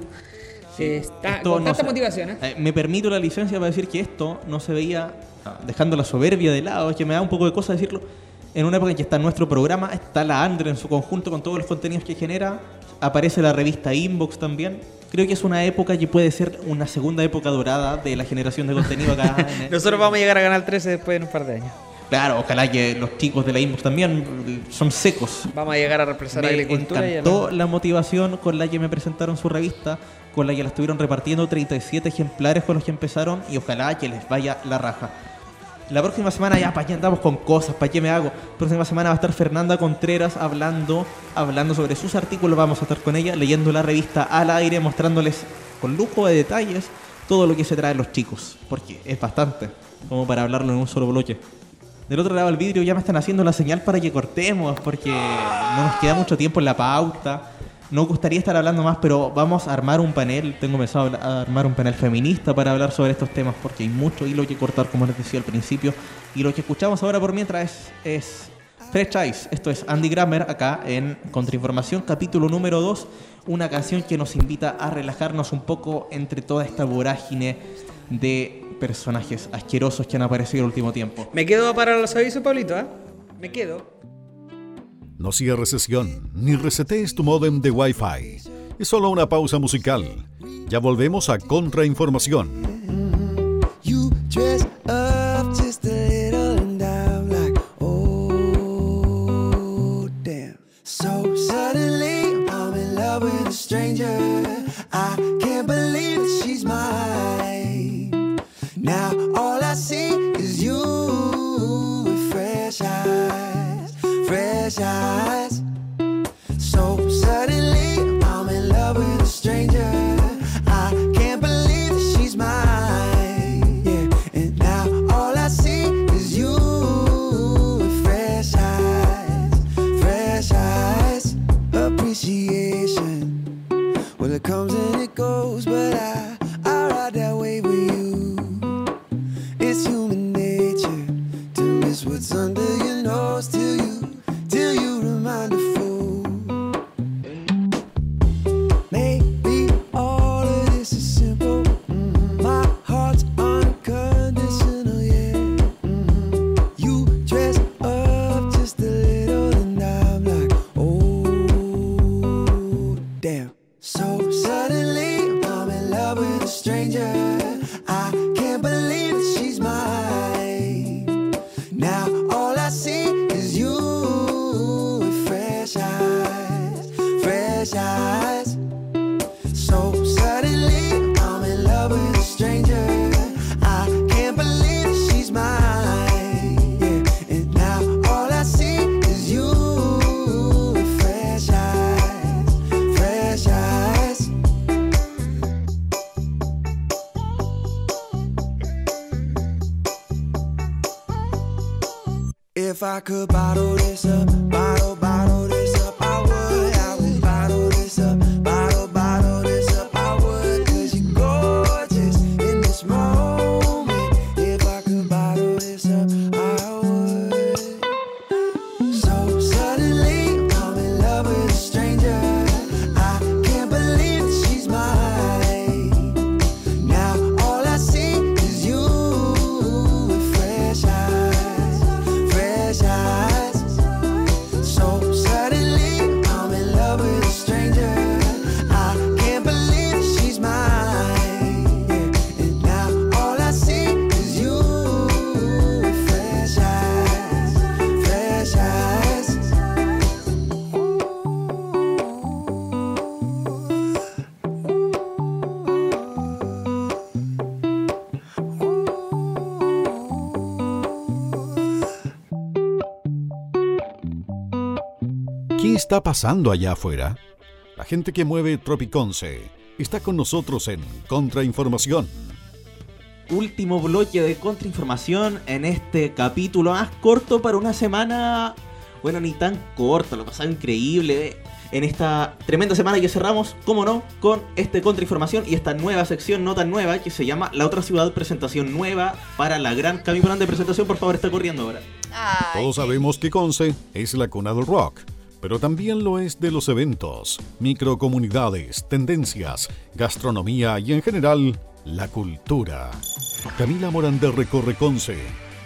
Speaker 3: Está
Speaker 2: Esto
Speaker 3: con
Speaker 2: no
Speaker 3: tanta
Speaker 2: se-
Speaker 3: motivación, ¿eh?
Speaker 2: Eh, me permito la licencia para decir que esto no se veía, ah, dejando la soberbia de lado, es que me da un poco de cosa decirlo, en una época en que está nuestro programa, está la Andre en su conjunto con todos los contenidos que genera, aparece la revista Inbox también. Creo que es una época que puede ser una segunda época dorada de la generación de contenido acá. en el-
Speaker 3: Nosotros vamos a llegar a Canal 13 después de un par de años.
Speaker 2: Claro, ojalá que los chicos de la Inbox también eh, son secos.
Speaker 3: Vamos a llegar a a
Speaker 2: Me
Speaker 3: agricultura y a
Speaker 2: encantó
Speaker 3: la-
Speaker 2: la motivación con la que me presentaron su revista, con la que la estuvieron repartiendo 37 ejemplares con los que empezaron y ojalá que les vaya la raja. La próxima semana ya, ¿para qué andamos con cosas? ¿Para qué me hago? Próxima semana va a estar Fernanda Contreras hablando, hablando sobre sus artículos. Vamos a estar con ella leyendo la revista al aire, mostrándoles con lujo de detalles todo lo que se traen los chicos. Porque es bastante, como para hablarlo en un solo bloque. Del otro lado del vidrio ya me están haciendo la señal para que cortemos, porque no nos queda mucho tiempo en la pauta. No gustaría estar hablando más, pero vamos a armar un panel. Tengo pensado a armar un panel feminista para hablar sobre estos temas, porque hay mucho hilo que cortar, como les decía al principio. Y lo que escuchamos ahora por mientras es, es Fresh Eyes. Esto es Andy Grammer acá en Contrainformación, capítulo número 2. Una canción que nos invita a relajarnos un poco entre toda esta vorágine de personajes asquerosos que han aparecido el último tiempo.
Speaker 3: Me quedo para los avisos, Pablito, ¿eh? Me quedo.
Speaker 1: No cierres sesión ni resetees tu modem de Wi-Fi. Es solo una pausa musical. Ya volvemos a Contrainformación.
Speaker 6: Now all I see is you with fresh eyes, fresh eyes.
Speaker 1: Está pasando allá afuera? La gente que mueve Tropiconce está con nosotros en Contrainformación.
Speaker 2: Último bloque de contrainformación en este capítulo más corto para una semana. Bueno, ni tan corto, lo pasado increíble. En esta tremenda semana que cerramos, como no, con este contrainformación y esta nueva sección no tan nueva que se llama La otra ciudad presentación nueva para la gran Cami de presentación. Por favor, está corriendo ahora.
Speaker 5: Ay,
Speaker 1: Todos sabemos que Conce es la cuna del rock, pero también lo es de los eventos, microcomunidades, tendencias, gastronomía y en general la cultura. Camila Morandé recorre Conce,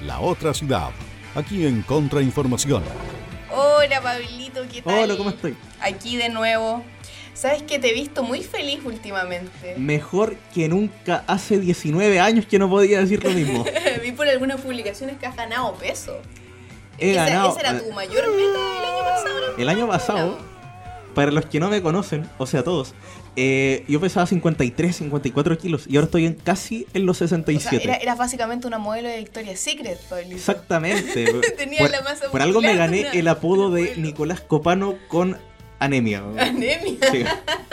Speaker 1: la otra ciudad, aquí en Contrainformación.
Speaker 5: Hola, Pablito, ¿qué tal?
Speaker 2: Hola, ¿cómo estoy?
Speaker 5: Aquí de nuevo. Sabes que te he visto muy feliz últimamente.
Speaker 2: Mejor que nunca hace 19 años que no podía decir lo mismo.
Speaker 5: Vi por algunas publicaciones que has ganado peso.
Speaker 2: He
Speaker 5: ¿Esa,
Speaker 2: ganado-
Speaker 5: esa era tu mayor meta el año pasado? ¿no?
Speaker 2: El año pasado, para los que no me conocen, o sea, todos, eh, yo pesaba 53, 54 kilos y ahora estoy en casi en los
Speaker 5: O sea,
Speaker 2: 67.
Speaker 5: era, eras básicamente una modelo de Victoria's Secret, Pablito.
Speaker 2: Exactamente.
Speaker 5: Tenía
Speaker 2: por,
Speaker 5: la masa
Speaker 2: por algo me gané
Speaker 5: una-
Speaker 2: el apodo de. Nicolás Copano con anemia.
Speaker 5: Anemia.
Speaker 2: Sí.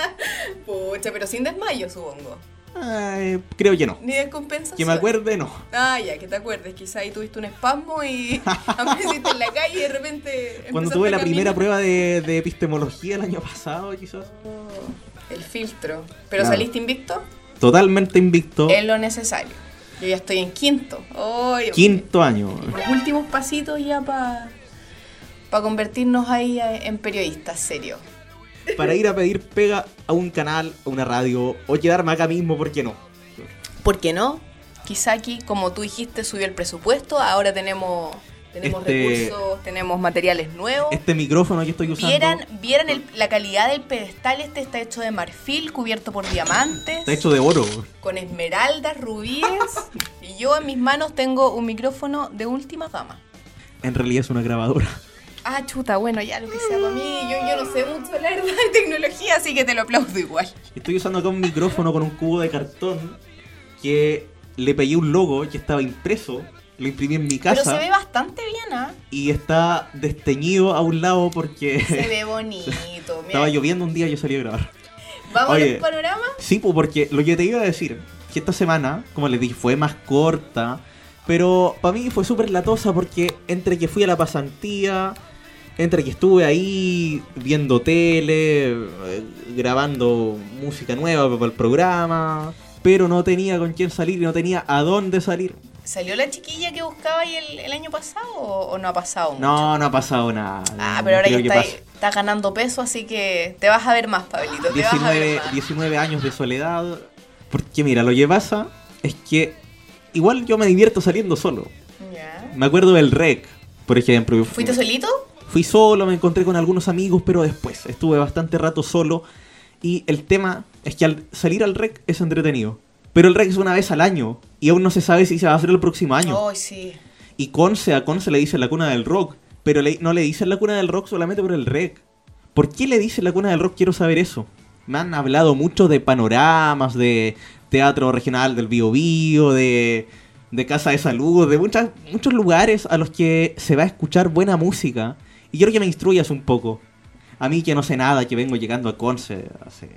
Speaker 5: Pucha, pero sin desmayo, supongo.
Speaker 2: Ay, creo que no.
Speaker 5: Ni descompensación.
Speaker 2: Que me acuerde, no.
Speaker 5: Ah, ya, que te acuerdes. Quizá ahí tuviste un espasmo y apareciste en la calle y de repente.
Speaker 2: Cuando tuve la primera prueba de, de epistemología el año pasado, quizás.
Speaker 5: El filtro. ¿Pero
Speaker 2: Claro.
Speaker 5: saliste invicto?
Speaker 2: Totalmente invicto.
Speaker 5: Es lo necesario. Yo ya estoy en quinto. Ay,
Speaker 2: Quinto año.
Speaker 5: Los últimos pasitos ya para convertirnos ahí eh, en periodistas serios.
Speaker 2: Para ir a pedir pega a un canal, a una radio, o quedarme acá mismo, ¿por qué no?
Speaker 5: ¿Por qué no? Quizá aquí, como tú dijiste, subió el presupuesto. Ahora tenemos, tenemos
Speaker 2: Este-
Speaker 5: recursos, tenemos materiales nuevos.
Speaker 2: Este micrófono que estoy usando
Speaker 5: Vieran, vieran el- la calidad del pedestal. Este está hecho de marfil, cubierto por diamantes.
Speaker 2: está hecho de oro.
Speaker 5: con esmeraldas, rubíes. y yo en mis manos tengo un micrófono de última gama.
Speaker 2: En realidad es una grabadora.
Speaker 5: Ah, chuta, bueno, ya lo que sea para mí. Yo, yo no sé mucho, la verdad, de tecnología, así que te lo aplaudo igual.
Speaker 2: Estoy usando acá un micrófono con un cubo de cartón que le pegué un logo que estaba impreso, lo imprimí en mi
Speaker 5: Pero
Speaker 2: casa
Speaker 5: se ve bastante bien, ¿ah?
Speaker 2: y está desteñido a un lado porque
Speaker 5: Se ve bonito. Mira,
Speaker 2: estaba lloviendo un día y yo salí a grabar.
Speaker 5: ¿Vamos
Speaker 2: Oye.
Speaker 5: al panorama?
Speaker 2: Sí, pues porque lo que te iba a decir, que esta semana, como les dije, fue más corta, pero para mí fue súper latosa porque entre que fui a la pasantía, entre que estuve ahí viendo tele, grabando música nueva para el programa, pero no tenía con quién salir y no tenía a dónde salir.
Speaker 5: ¿Salió la chiquilla que buscaba ahí el, el año pasado o, o no ha pasado mucho?
Speaker 2: No, no ha pasado nada.
Speaker 5: Ah,
Speaker 2: no
Speaker 5: pero ahora ya
Speaker 2: que pase.
Speaker 5: está ganando peso, así que te vas a ver más, Pablito. Te vas a ver
Speaker 2: 19,
Speaker 5: más.
Speaker 2: 19 años de soledad. Porque mira, lo que pasa es que igual yo me divierto saliendo solo.
Speaker 5: Ya.
Speaker 2: Me acuerdo del rec, por ejemplo.
Speaker 5: ¿Fuiste solito?
Speaker 2: Fui solo, me encontré con algunos amigos, pero después estuve bastante rato solo. Y el tema es que al salir al rec es entretenido. Pero el rec es una vez al año. Y aún no se sabe si se va a hacer el próximo año.
Speaker 5: Ay, sí.
Speaker 2: Y Conce a Conce le dicen la cuna del rock. Pero le- no le dicen la cuna del rock solamente por el rec. ¿Por qué le dicen la cuna del rock? Quiero saber eso. Me han hablado mucho de panoramas, de teatro regional del Bio Bio, de, de casa de salud, de muchas, muchos lugares a los que se va a escuchar buena música. Y quiero que me instruyas un poco. A mí que no sé nada, que vengo llegando a Conce hace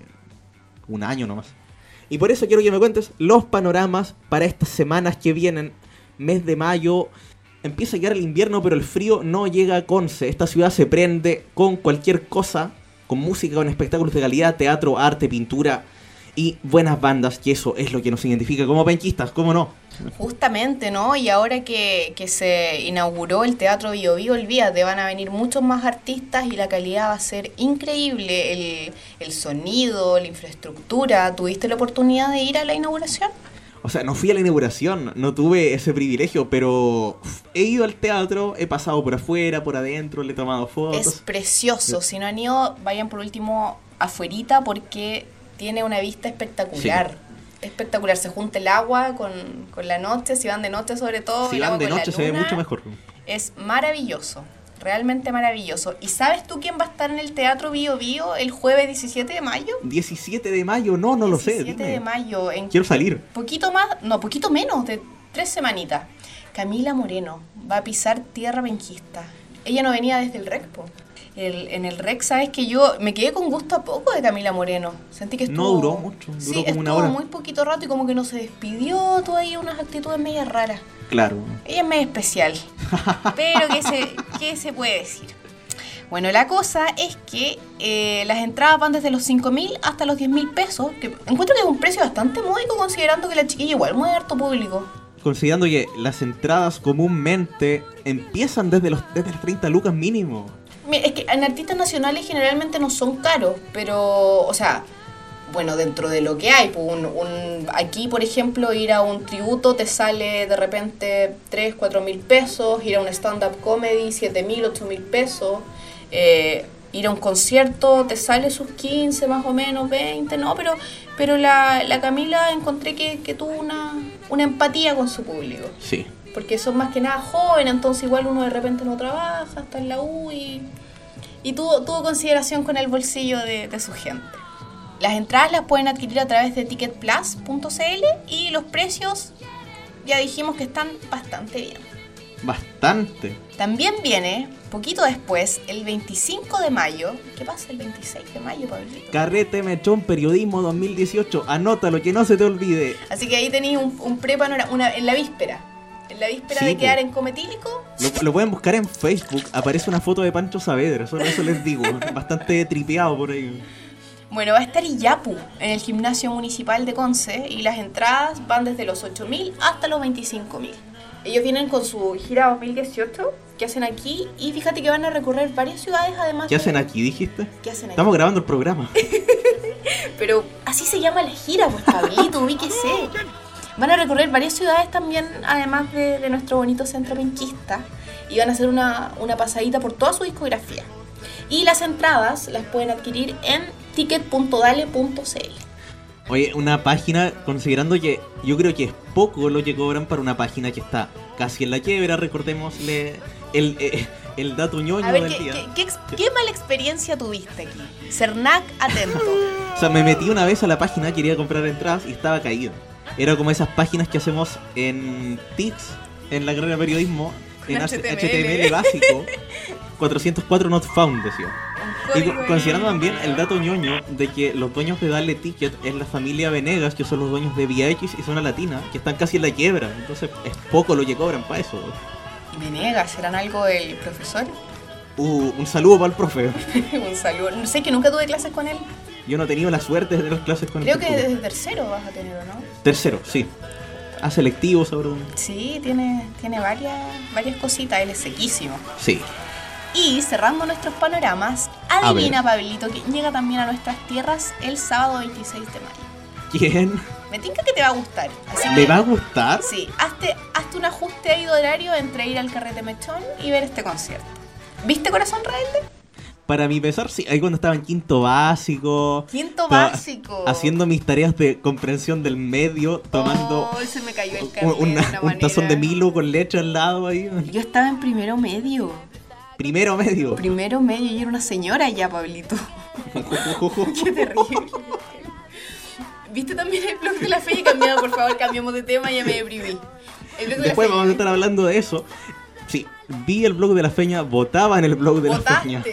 Speaker 2: un año nomás. Y por eso quiero que me cuentes los panoramas para estas semanas que vienen. Mes de mayo, empieza a llegar el invierno, pero el frío no llega a Conce. Esta ciudad se prende con cualquier cosa, con música, con espectáculos de calidad, teatro, arte, pintura y buenas bandas, y eso es lo que nos identifica como penquistas, ¿cómo no?
Speaker 5: Justamente, ¿no? Y ahora que, que se inauguró el Teatro Bio Bio, olvídate, van a venir muchos más artistas y la calidad va a ser increíble. El, el sonido, la infraestructura. ¿Tuviste la oportunidad de ir a la inauguración?
Speaker 2: O sea, no fui a la inauguración, no tuve ese privilegio, pero he ido al teatro, he pasado por afuera, por adentro, le he tomado
Speaker 5: Es
Speaker 2: fotos.
Speaker 5: precioso. Si no han ido, vayan por último afuerita porque tiene una vista espectacular. Espectacular. Se junta el agua con, con la noche, si van de noche sobre todo.
Speaker 2: Si
Speaker 5: el
Speaker 2: van
Speaker 5: agua
Speaker 2: de noche se ve mucho mejor.
Speaker 5: Es maravilloso, realmente maravilloso. ¿Y sabes tú quién va a estar en el Teatro Bio Bio el jueves 17 de mayo?
Speaker 2: 17 de mayo, no, no lo sé.
Speaker 5: 17
Speaker 2: dime.
Speaker 5: de mayo, en
Speaker 2: Quiero salir.
Speaker 5: poquito más, no, poquito menos, de tres semanitas. Camila Moreno va a pisar tierra benquista. Ella no venía desde el REC, po. El- en el REC, sabes que yo me quedé con gusto a poco de Camila Moreno. Sentí que
Speaker 2: No
Speaker 5: estuvo.
Speaker 2: duró mucho, duró
Speaker 5: sí,
Speaker 2: como una
Speaker 5: estuvo
Speaker 2: hora.
Speaker 5: muy poquito rato y como que no se despidió, todavía unas actitudes medias raras.
Speaker 2: Claro.
Speaker 5: Ella es medio especial. Pero ¿qué se, qué se puede decir? Bueno, la cosa es que eh, las entradas van desde los 5 mil hasta los 10 mil pesos, que encuentro que es un precio bastante módico considerando que la chiquilla igual mueve harto público.
Speaker 2: Considerando que las entradas comúnmente empiezan desde los, desde las 30 lucas mínimo.
Speaker 5: Es que en artistas nacionales generalmente no son caros, pero, o sea, bueno, dentro de lo que hay, pues, un, un- aquí por ejemplo ir a un tributo te sale de repente 3, 4 mil pesos, ir a un stand-up comedy 7 mil, 8 mil pesos, eh, ir a un concierto te sale sus 15 más o menos, 20, no, pero, pero la, la Camila encontré que, que tuvo una, una empatía con su público
Speaker 2: Sí.
Speaker 5: porque son más que nada jóvenes, entonces igual uno de repente no trabaja, está en la U y, y tuvo, tuvo consideración con el bolsillo de, de su gente. Las entradas las pueden adquirir a través de ticketplus.cl y los precios ya dijimos que están bastante bien.
Speaker 2: Bastante.
Speaker 5: También viene, poquito después, el 25 de mayo. ¿Qué pasa el 26 de mayo, Pablito?
Speaker 2: Carrete Mechón Periodismo 2018. Anótalo, que no se te olvide.
Speaker 5: Así que ahí tenéis un, un prepanorama, en la víspera. En la víspera
Speaker 2: Sí,
Speaker 5: de quedar en Cometílico,
Speaker 2: Lo, lo pueden buscar en Facebook. Aparece una foto de Pancho Saavedra. Solo eso les digo. Bastante tripeado por ahí.
Speaker 5: Bueno, va a estar Iyapu en el gimnasio municipal de Conce y las entradas van desde los 8.000 hasta los 25.000. Ellos vienen con su gira 2018 que hacen aquí y fíjate que van a recorrer varias ciudades además.
Speaker 2: ¿Qué hacen aquí, dijiste?
Speaker 5: ¿Qué hacen aquí?
Speaker 2: Estamos grabando el programa.
Speaker 5: Pero así se llama la gira, pues Pablito, ubíquese. Van a recorrer varias ciudades también, además de, de nuestro bonito centro penquista. Y van a hacer una, una pasadita por toda su discografía. Y las entradas las pueden adquirir en ticket.dale.cl.
Speaker 2: Oye, una página, considerando que yo creo que es poco lo que cobran para una página que está casi en la quiebra, recordémosle el, eh, el dato ñoño
Speaker 5: A ver,
Speaker 2: del
Speaker 5: ¿qué,
Speaker 2: día.
Speaker 5: qué, qué ex- qué mala experiencia tuviste aquí? Cernac, atento.
Speaker 2: O sea, me metí una vez a la página, quería comprar entradas y estaba caído. Era como esas páginas que hacemos en TICS, en la carrera de periodismo,
Speaker 5: Con
Speaker 2: en
Speaker 5: HTML.
Speaker 2: HTML básico. 404 not found, decía. Y co- considerando también el dato ñoño de que los dueños de Dale Ticket es la familia Venegas, que son los dueños de VX y Zona Latina, que están casi en la quiebra. Entonces es poco lo que cobran para eso.
Speaker 5: Venegas, ¿serán algo del profesor?
Speaker 2: Uh, un saludo para el profe.
Speaker 5: Un saludo. No sé que nunca tuve clases con él.
Speaker 2: Yo no he tenido la suerte de tener clases con
Speaker 5: Creo
Speaker 2: el
Speaker 5: que desde tercero vas a tener, ¿o no?
Speaker 2: Tercero, sí. Hace selectivos ahora.
Speaker 5: Sí, tiene, tiene varias, varias cositas. Él es sequísimo.
Speaker 2: Sí.
Speaker 5: Y cerrando nuestros panoramas, adivina, Pablito, que llega también a nuestras tierras el sábado 26 de mayo.
Speaker 2: ¿Quién?
Speaker 5: Me tinca que te va a gustar. Así
Speaker 2: ¿Le
Speaker 5: que-
Speaker 2: va a gustar?
Speaker 5: Sí, hazte, hazte un ajuste ahí de horario entre ir al carrete mechón y ver este concierto. ¿Viste Corazón Rebelde?
Speaker 2: Para mi pesar, sí. Ahí cuando estaba en quinto básico.
Speaker 5: Quinto básico.
Speaker 2: Haciendo mis tareas de comprensión del medio, tomando
Speaker 5: Oh, se me cayó el carnet
Speaker 2: una- un tazón de. Milo con leche al lado ahí.
Speaker 5: Yo estaba en primero medio.
Speaker 2: Primero medio.
Speaker 5: Primero medio y era una señora ya, Pablito. Qué terrible. ¿Viste también el blog de la fe? Cambiado, por favor, cambiamos de tema, ya me deprimí. El blog de
Speaker 2: Después
Speaker 5: la
Speaker 2: vamos a estar hablando de eso. Sí, vi el blog de la feña, votaba en el blog de la feña.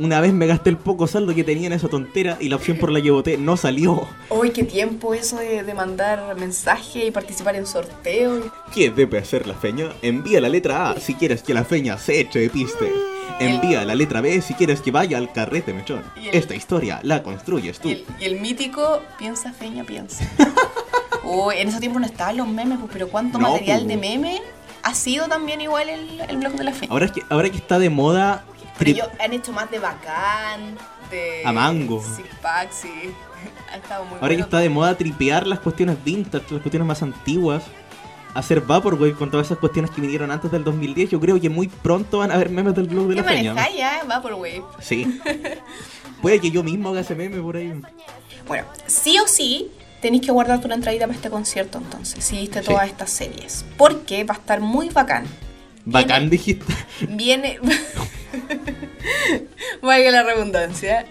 Speaker 2: Una vez me gasté el poco saldo que tenía en esa tontera y la opción por la que voté no salió.
Speaker 5: Uy, qué tiempo eso de, de mandar mensaje y participar en sorteos.
Speaker 2: ¿Qué debe hacer la feña? Envía la letra A si quieres que la feña se eche de piste. Envía la letra B si quieres que vaya al carrete mechón. Esta historia la construyes tú.
Speaker 5: Y el, y el mítico piensa feña, piensa. Uy, en ese tiempo no estaban los memes, pues, pero cuánto
Speaker 2: No,
Speaker 5: material
Speaker 2: pues.
Speaker 5: de meme ha sido también igual el, el blog de la feña.
Speaker 2: Ahora es que, ahora que está de moda...
Speaker 5: Pero
Speaker 2: tri-
Speaker 5: ellos han hecho más de bacán, de.
Speaker 2: A mango.
Speaker 5: Six pack, sí. Ha estado muy
Speaker 2: Ahora que está de moda tripear las cuestiones vintage, las cuestiones más antiguas, hacer Vaporwave con todas esas cuestiones que vinieron antes del 2010, yo creo que muy pronto van a haber memes del blog de
Speaker 5: ¿Qué
Speaker 2: la
Speaker 5: manejáis ya? Vaporwave.
Speaker 2: Sí. Puede que yo mismo haga ese meme por ahí.
Speaker 5: Bueno, sí o sí tenéis que guardarte una entradita para este concierto entonces, si viste
Speaker 2: Sí.
Speaker 5: todas estas series. Porque va a estar muy bacán.
Speaker 2: Bacán
Speaker 5: Viene-
Speaker 2: dijiste.
Speaker 5: Viene. Valga la redundancia.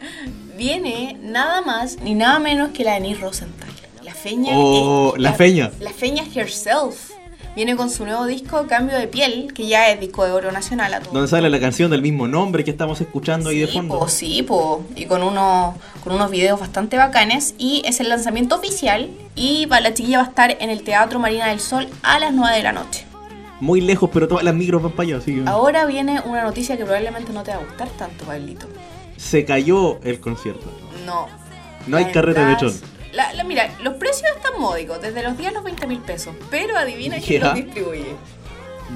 Speaker 5: Viene nada más ni nada menos que la Denise Rosenthal. La feña.
Speaker 2: Oh,
Speaker 5: eh,
Speaker 2: la feña.
Speaker 5: La feña herself. Viene con su nuevo disco Cambio de Piel, que ya es disco de oro nacional a.
Speaker 2: Donde sale la canción del mismo nombre que estamos escuchando ahí de
Speaker 5: Sí,
Speaker 2: fondo.
Speaker 5: po, sí, po. y con unos, con unos videos bastante bacanes. Y es el lanzamiento oficial. Y la chiquilla va a estar en el Teatro Marina del Sol a las 9 de la noche.
Speaker 2: Muy lejos, pero todas las micros van para allá, así que-
Speaker 5: Ahora viene una noticia que probablemente no te va a gustar tanto, Pablito.
Speaker 2: Se cayó el concierto.
Speaker 5: No.
Speaker 2: No hay
Speaker 5: Las
Speaker 2: carrete de mechón.
Speaker 5: La, la- mira, los precios están módicos, desde los 10 a los 20 mil pesos. Pero adivina quién los distribuye.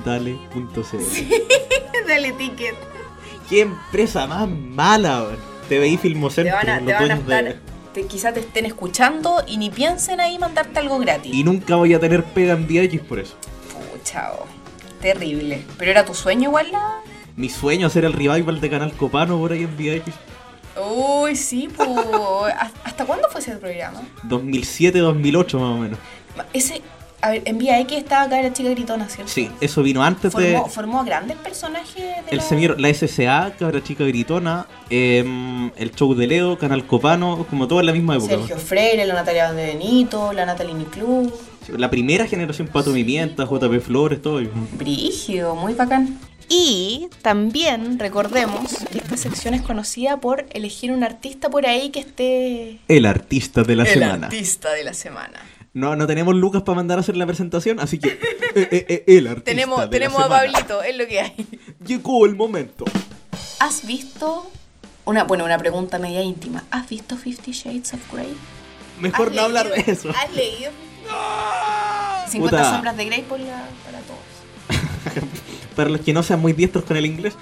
Speaker 2: Dale.cl.
Speaker 5: Dale ticket.
Speaker 2: Qué empresa más mala. TVI
Speaker 5: Te
Speaker 2: Filmocentro,
Speaker 5: van a,
Speaker 2: los
Speaker 5: te van a
Speaker 2: dueños de-
Speaker 5: estar. te- quizás te estén escuchando y ni piensen ahí mandarte algo gratis.
Speaker 2: Y nunca voy a tener pega en VX por eso.
Speaker 5: Pucha, oh, terrible. ¿Pero era tu sueño igual la?
Speaker 2: Mi sueño hacer el revival de Canal Copano por ahí en VX.
Speaker 5: Uy, sí, pues. ¿Hasta cuándo fue ese programa?
Speaker 2: 2007-2008 más o menos.
Speaker 5: Ese. A ver, en Vía X estaba acá la chica gritona, ¿cierto?
Speaker 2: Sí, eso vino antes de...
Speaker 5: Formó, formó a grandes personajes de
Speaker 2: El
Speaker 5: la-
Speaker 2: señor, la SSA, Cabra Chica Gritona, em, el show de Leo, Canal Copano, como todo en la misma época.
Speaker 5: Sergio Freire, la Natalia de Benito, la Natalie Club.
Speaker 2: La primera generación Pato Pimienta, JP Flores, todo.
Speaker 5: Brígido, muy bacán. Y también recordemos que esta sección es conocida por elegir un artista por ahí que esté.
Speaker 2: El artista de la
Speaker 5: el
Speaker 2: semana.
Speaker 5: artista de la semana.
Speaker 2: No, no tenemos lucas para mandar a hacer la presentación, así que eh, eh, eh, el artista
Speaker 5: Tenemos,
Speaker 2: de la
Speaker 5: tenemos a. Pablito, es lo que hay.
Speaker 2: Llegó el momento.
Speaker 5: ¿Has visto? Una, bueno, una pregunta media íntima. ¿Has visto Fifty Shades of Grey?
Speaker 2: Mejor
Speaker 5: ¿Has
Speaker 2: no hablar de eso.
Speaker 5: ¿Has leído? 50
Speaker 2: Puta.
Speaker 5: sombras de Grey por la- para todos.
Speaker 2: Para los que no sean muy diestros con el inglés,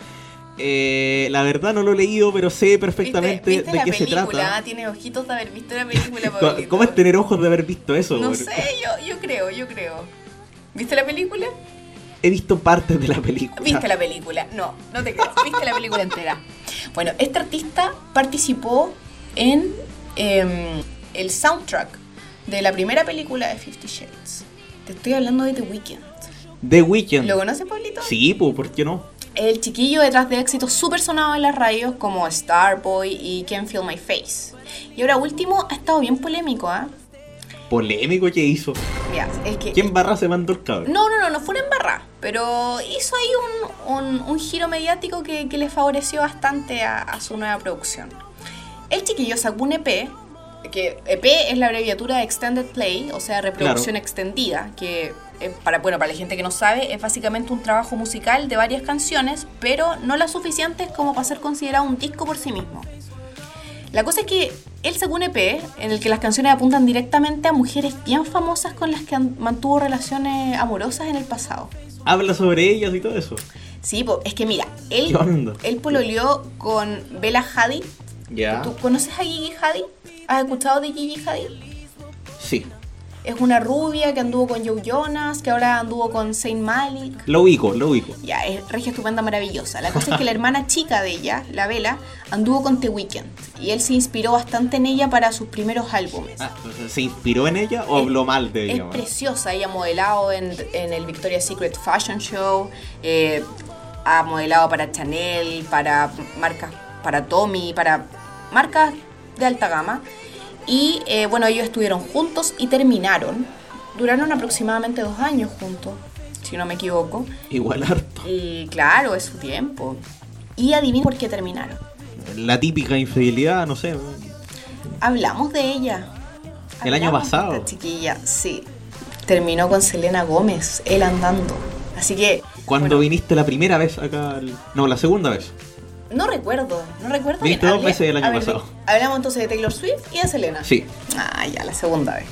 Speaker 2: eh, la verdad no lo he leído, pero sé perfectamente
Speaker 5: ¿Viste, viste
Speaker 2: de
Speaker 5: la
Speaker 2: qué se
Speaker 5: película?
Speaker 2: trata.
Speaker 5: Tiene ojitos de haber visto la película, Pablito.
Speaker 2: ¿Cómo es tener ojos de haber visto eso?
Speaker 5: No sé, yo, yo creo, yo creo. ¿Viste la película?
Speaker 2: He visto partes de la película.
Speaker 5: ¿Viste la película? No, no te creo. ¿Viste la película entera? Bueno, este artista participó en em, el soundtrack de la primera película de Fifty Shades. Te estoy hablando de The Weeknd.
Speaker 2: The Weeknd.
Speaker 5: ¿Lo conoces, Pablito?
Speaker 2: Sí, pues, ¿por qué no?
Speaker 5: El chiquillo detrás de éxitos súper sonados en las radios como Starboy y Can't Feel My Face. Y ahora último, ha estado bien polémico, ¿ah?
Speaker 2: Polémico que hizo.
Speaker 5: Es que...
Speaker 2: ¿Quién barra se mandó el cabrón?
Speaker 5: No, no, no, no fue una embarrada, pero hizo ahí un, un- un giro mediático que, que le favoreció bastante a, a su nueva producción. El chiquillo sacó un EP, que EP es la abreviatura de Extended Play, o sea, reproducción
Speaker 2: Claro.
Speaker 5: extendida, que eh, para, bueno, para la gente que no sabe, es básicamente un trabajo musical de varias canciones, pero no las suficientes como para ser considerado un disco por sí mismo. La cosa es que él sacó un EP en el que las canciones apuntan directamente a mujeres bien famosas con las que an- mantuvo relaciones amorosas en el pasado.
Speaker 2: Habla sobre ellas y todo eso.
Speaker 5: Sí, es que mira, él, él pololeó con Bella Hadid.
Speaker 2: Ya.
Speaker 5: ¿Tú conoces a Gigi Hadid? ¿Has escuchado de Gigi Hadid?
Speaker 2: Sí.
Speaker 5: Es una rubia que anduvo con Joe Jonas, que ahora anduvo con Saint Malik.
Speaker 2: Lo ubico, lo ubico.
Speaker 5: Ya, es regia estupenda, maravillosa. La cosa es que la hermana chica de ella, la Bella, anduvo con The Weeknd. Y él se inspiró bastante en ella para sus primeros álbumes.
Speaker 2: Ah, ¿Se inspiró en ella o
Speaker 5: Es-
Speaker 2: habló mal de
Speaker 5: Es
Speaker 2: ella? man?
Speaker 5: preciosa, ella ha modelado en, en el Victoria's Secret Fashion Show, eh, ha modelado para Chanel, para marcas, para Tommy, para marcas de alta gama. Y eh, bueno, ellos estuvieron juntos y terminaron. Duraron aproximadamente dos años juntos, si no me equivoco.
Speaker 2: Igual harto.
Speaker 5: Y claro, es su tiempo. Y adivina por qué terminaron.
Speaker 7: la típica infidelidad, no sé.
Speaker 5: Hablamos de ella.
Speaker 7: El año pasado.
Speaker 5: esta chiquilla, sí. Terminó con Selena Gómez, él andando. Así que.
Speaker 7: Cuando
Speaker 5: bueno,
Speaker 7: viniste la primera vez acá, no, la segunda vez.
Speaker 5: No recuerdo, no recuerdo. Bien.
Speaker 7: dos
Speaker 5: Hablé-
Speaker 7: veces el año
Speaker 5: a ver,
Speaker 7: pasado.
Speaker 5: Hablamos entonces de Taylor Swift y de Selena.
Speaker 7: Sí.
Speaker 5: Ah, ya, la segunda vez.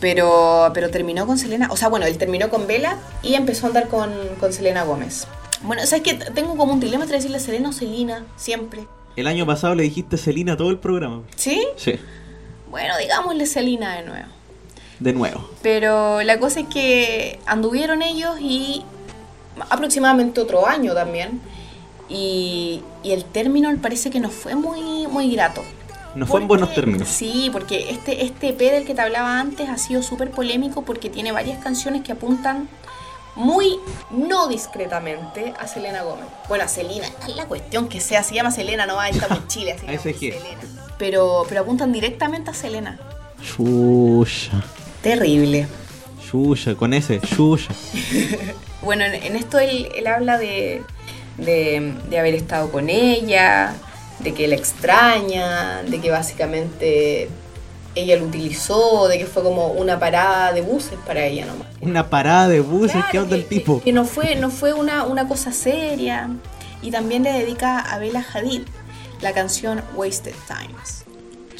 Speaker 5: Pero, pero terminó con Selena. O sea, bueno, él terminó con Bella y empezó a andar con, con Selena Gómez. Bueno, ¿sabes que Tengo como un dilema entre decirle Selena o Selena, siempre.
Speaker 7: El año pasado le dijiste Celina todo el programa.
Speaker 5: ¿Sí?
Speaker 7: Sí,
Speaker 5: Bueno, digámosle Selena de nuevo.
Speaker 7: de nuevo.
Speaker 5: Pero la cosa es que anduvieron ellos y aproximadamente otro año también. Y, y el término parece que no fue muy, muy grato.
Speaker 7: No fue en buenos términos.
Speaker 5: Sí, porque este, este EP del que te hablaba antes ha sido súper polémico porque tiene varias canciones que apuntan muy no discretamente a Selena Gómez. Bueno, a Selena, es la cuestión que sea, se llama Selena, no va a estar en Chile, así. Selena. Pero, pero apuntan directamente a Selena.
Speaker 7: Shusha,
Speaker 5: Terrible.
Speaker 7: Shusha, con ese, Shusha.
Speaker 5: Bueno, en, en esto él, él habla de, de, de haber estado con ella, de que la extraña, de que básicamente ella lo utilizó, de que fue como una parada de buses para ella nomás.
Speaker 7: Una parada de buses,
Speaker 5: Claro,
Speaker 7: ¿qué onda el
Speaker 5: que-
Speaker 7: tipo?
Speaker 5: Que no fue, no fue una, una cosa seria. Y también le dedica a Bella Hadid la canción Wasted Times.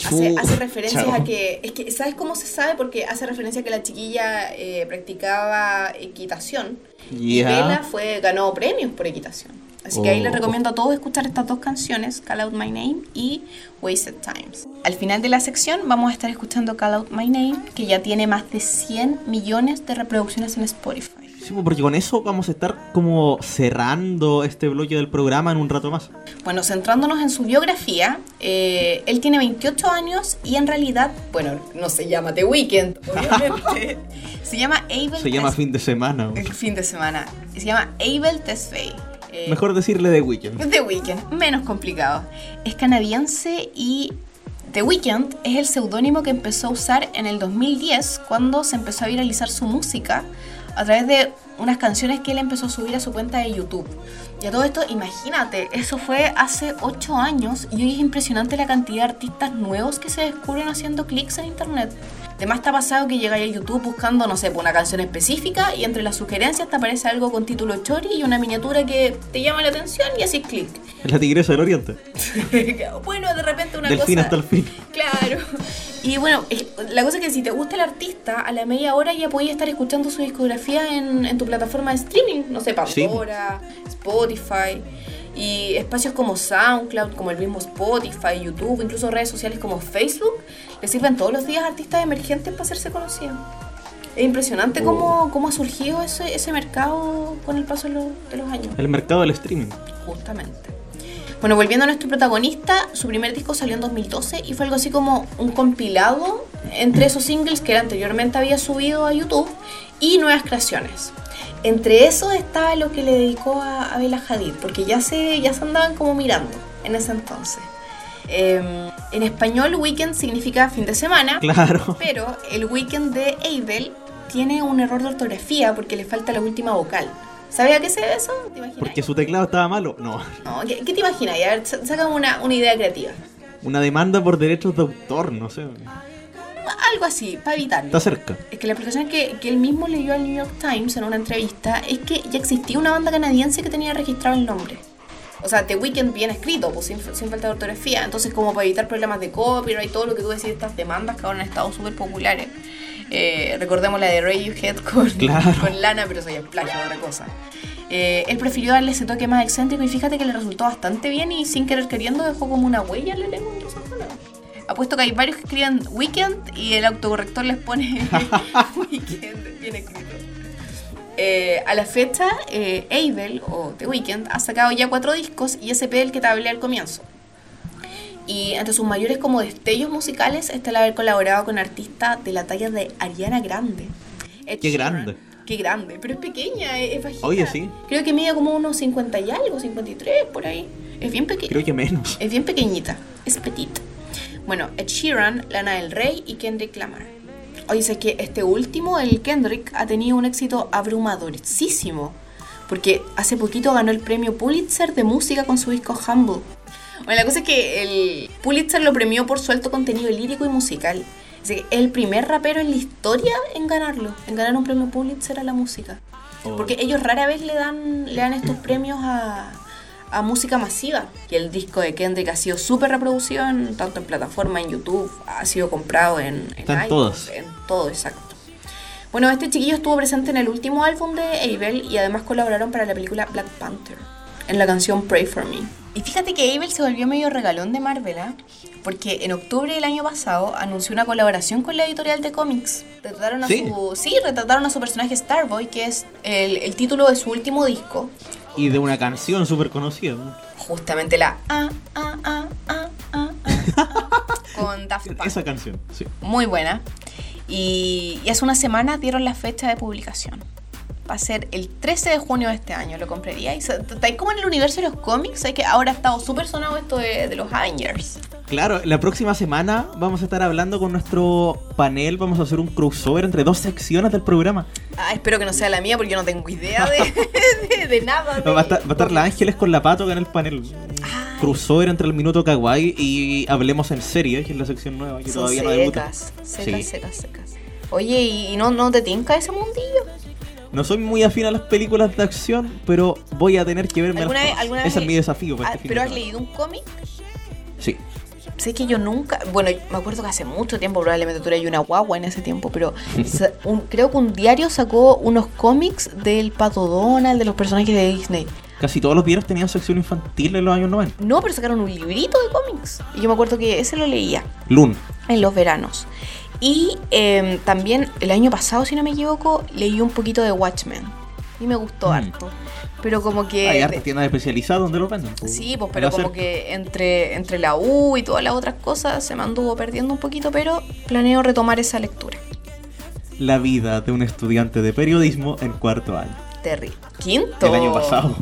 Speaker 5: Hace, hace referencias a que, es que, ¿sabes cómo se sabe? Porque hace referencia a que la chiquilla eh, practicaba equitación y
Speaker 7: Ya.
Speaker 5: Bella fue, ganó premios por equitación. Así que ahí les
Speaker 7: Oh.
Speaker 5: recomiendo a todos escuchar estas dos canciones, Call Out My Name y Wasted Times. Al final de la sección vamos a estar escuchando Call Out My Name, que ya tiene más de 100 millones de reproducciones en Spotify.
Speaker 7: Sí, porque con eso vamos a estar como cerrando este bloque del programa en un rato más.
Speaker 5: Bueno, centrándonos en su biografía, eh, él tiene 28 años y en realidad, bueno, no se llama The Weeknd, obviamente. se llama Abel
Speaker 7: Se llama
Speaker 5: Tes-
Speaker 7: fin de semana.
Speaker 5: el fin de semana. Se llama Abel Tesfaye. Eh,
Speaker 7: Mejor decirle de Weekend.
Speaker 5: The Weeknd, menos complicado. Es canadiense y The Weeknd es el seudónimo que empezó a usar en el 2010 cuando se empezó a viralizar su música a través de unas canciones que él empezó a subir a su cuenta de YouTube. Y a todo esto, imagínate, eso fue hace 8 años y hoy es impresionante la cantidad de artistas nuevos que se descubren haciendo clics en internet. Además está pasado que llegáis a YouTube buscando, no sé, por una canción específica y entre las sugerencias te aparece algo con título chori y una miniatura que te llama la atención y haces clic.
Speaker 7: La tigresa del oriente.
Speaker 5: bueno, de repente una
Speaker 7: Del
Speaker 5: cosa...
Speaker 7: fin hasta el fin.
Speaker 5: Claro. Y bueno, la cosa es que si te gusta el artista, a la media hora ya podías estar escuchando su discografía en, en tu plataforma de streaming. No sé, Pandora, Spotify. Y espacios como SoundCloud, como el mismo Spotify, YouTube, incluso redes sociales como Facebook, le sirven todos los días a artistas emergentes para hacerse conocidos. Es impresionante
Speaker 7: Oh.
Speaker 5: cómo, cómo ha surgido ese, ese mercado con el paso de los, de los años.
Speaker 7: El mercado del streaming.
Speaker 5: Justamente. Bueno, volviendo a nuestro protagonista, su primer disco salió en 2012 y fue algo así como un compilado entre esos singles que él anteriormente había subido a YouTube y nuevas creaciones. Entre esos estaba lo que le dedicó a, a Bella Hadid, porque ya se, ya se andaban como mirando en ese entonces. Eh, en español, weekend significa fin de semana,
Speaker 7: Claro.
Speaker 5: pero el weekend de Abel tiene un error de ortografía porque le falta la última vocal. ¿Sabes a qué se debe eso? ¿Te?
Speaker 7: Porque su teclado estaba malo. No.
Speaker 5: No, ¿qué, qué te imaginas? A ver, sa- sácame una, una idea creativa.
Speaker 7: Una demanda por derechos de autor, no sé.
Speaker 5: Algo así, para evitarlo.
Speaker 7: Está cerca.
Speaker 5: Es que la explicación que, que él mismo le dio al New York Times en una entrevista es que ya existía una banda canadiense que tenía registrado el nombre. O sea, The Weeknd bien escrito, pues sin, sin falta de ortografía. Entonces, como para evitar problemas de copyright todo lo que tú decís, estas demandas que ahora han estado súper populares. Eh, recordemos la de Radiohead con,
Speaker 7: Claro.
Speaker 5: con Lana, pero eso ya es plagio, otra cosa. Eh, él prefirió darle ese toque más excéntrico y fíjate que le resultó bastante bien y sin querer queriendo dejó como una huella en la lengua. Apuesto que hay varios que escriben Weekend y el autocorrector les pone Weekend bien escrito. Eh, a la fecha, eh, Abel o The Weeknd ha sacado ya cuatro discos y ese del que te hablé al comienzo. Y entre sus mayores como destellos musicales está el haber colaborado con artistas de la talla de Ariana Grande. Ed
Speaker 7: Qué
Speaker 5: Sheeran.
Speaker 7: grande.
Speaker 5: Qué grande, pero es pequeña, es, es bajita.
Speaker 7: Oye, sí.
Speaker 5: Creo que mide como unos 50 y algo, 53 por ahí. Es bien pequeña.
Speaker 7: Creo que menos.
Speaker 5: Es bien pequeñita, es petita. Bueno, Ed Sheeran, Lana del Rey y Kendrick Lamar. Oye, sé que este último, el Kendrick, ha tenido un éxito abrumadorísimo. Porque hace poquito ganó el premio Pulitzer de música con su disco Humble. Bueno, la cosa es que el Pulitzer lo premió por su alto contenido lírico y musical. Así que es el primer rapero en la historia en ganarlo, en ganar un premio Pulitzer a la música. Porque ellos rara vez le dan, le dan estos premios a, a música masiva. Y el disco de Kendrick ha sido súper reproducido en, tanto en plataforma, en YouTube, ha sido comprado en, en
Speaker 2: Está en
Speaker 5: iTunes,
Speaker 2: todas.
Speaker 5: En todo, exacto. Bueno, este chiquillo estuvo presente en el último álbum de Abel y además colaboraron para la película Black Panther, en la canción Pray for Me. Y fíjate que Abel se volvió medio regalón de Marvel, ¿ah? porque en octubre del año pasado anunció una colaboración con la editorial de cómics. Retrataron a
Speaker 2: ¿Sí?
Speaker 5: su sí, retrataron a su personaje Starboy, que es el, el título de su último disco,
Speaker 2: Y de una canción súper conocida. ¿no?
Speaker 5: justamente la ah, ah, ah, con Daft Punk.
Speaker 2: Esa canción, sí.
Speaker 5: muy buena. Y, y hace unas semanas dieron la fecha de publicación. Va a ser el 13 de junio de este año, lo compraría. Y se- está ahí como en el universo de los cómics, hay que ahora ha estado súper sonado esto de, de los Avengers.
Speaker 2: Claro, la próxima semana vamos a estar hablando con nuestro panel, vamos a hacer un crossover entre dos secciones del programa.
Speaker 5: Ah, espero que no sea la mía porque yo no tengo idea de, de- de nada.
Speaker 2: Va a estar, va a estar la. Ángeles con la Pato en el panel.
Speaker 5: Ay.
Speaker 2: Crossover entre el minuto kawaii y hablemos en serie, que es la sección nueva que
Speaker 5: Son
Speaker 2: todavía no debuta.
Speaker 5: secas, secas,
Speaker 2: Sí.
Speaker 5: secas, secas. Oye, ¿y y no, no te tinca ese mundillo?
Speaker 2: No soy muy afín a las películas de acción, pero voy a tener que verme
Speaker 5: ¿Alguna vez-
Speaker 2: todas.
Speaker 5: alguna
Speaker 2: Ese
Speaker 5: vez-
Speaker 2: es mi desafío para
Speaker 5: Ah,
Speaker 2: este fin
Speaker 5: ¿Pero
Speaker 2: de
Speaker 5: has
Speaker 2: semana.
Speaker 5: leído un cómic?
Speaker 2: Sí.
Speaker 5: Sé que yo nunca, bueno, me acuerdo que hace mucho tiempo, probablemente tú eras una guagua en ese tiempo, pero sa- un- creo que un diario sacó unos cómics del Pato Donald, de los personajes de Disney.
Speaker 2: Casi todos los diarios tenían sección infantil en los años 90.
Speaker 5: No, pero sacaron un librito de cómics. Y yo me acuerdo que ese lo leía
Speaker 2: Loon.
Speaker 5: en los veranos. Y eh, también el año pasado, si no me equivoco, leí un poquito de Watchmen. Y me gustó
Speaker 2: Mm.
Speaker 5: harto. Pero como que...
Speaker 2: Hay hartas tiendas especializadas donde los venden. pues.
Speaker 5: Sí, pues, pero
Speaker 2: lo
Speaker 5: como que entre, entre la U y todas las otras cosas se me anduvo perdiendo un poquito, pero planeo retomar esa lectura.
Speaker 2: La vida de un estudiante de periodismo en cuarto año.
Speaker 5: Terrible. Quinto.
Speaker 2: El año pasado.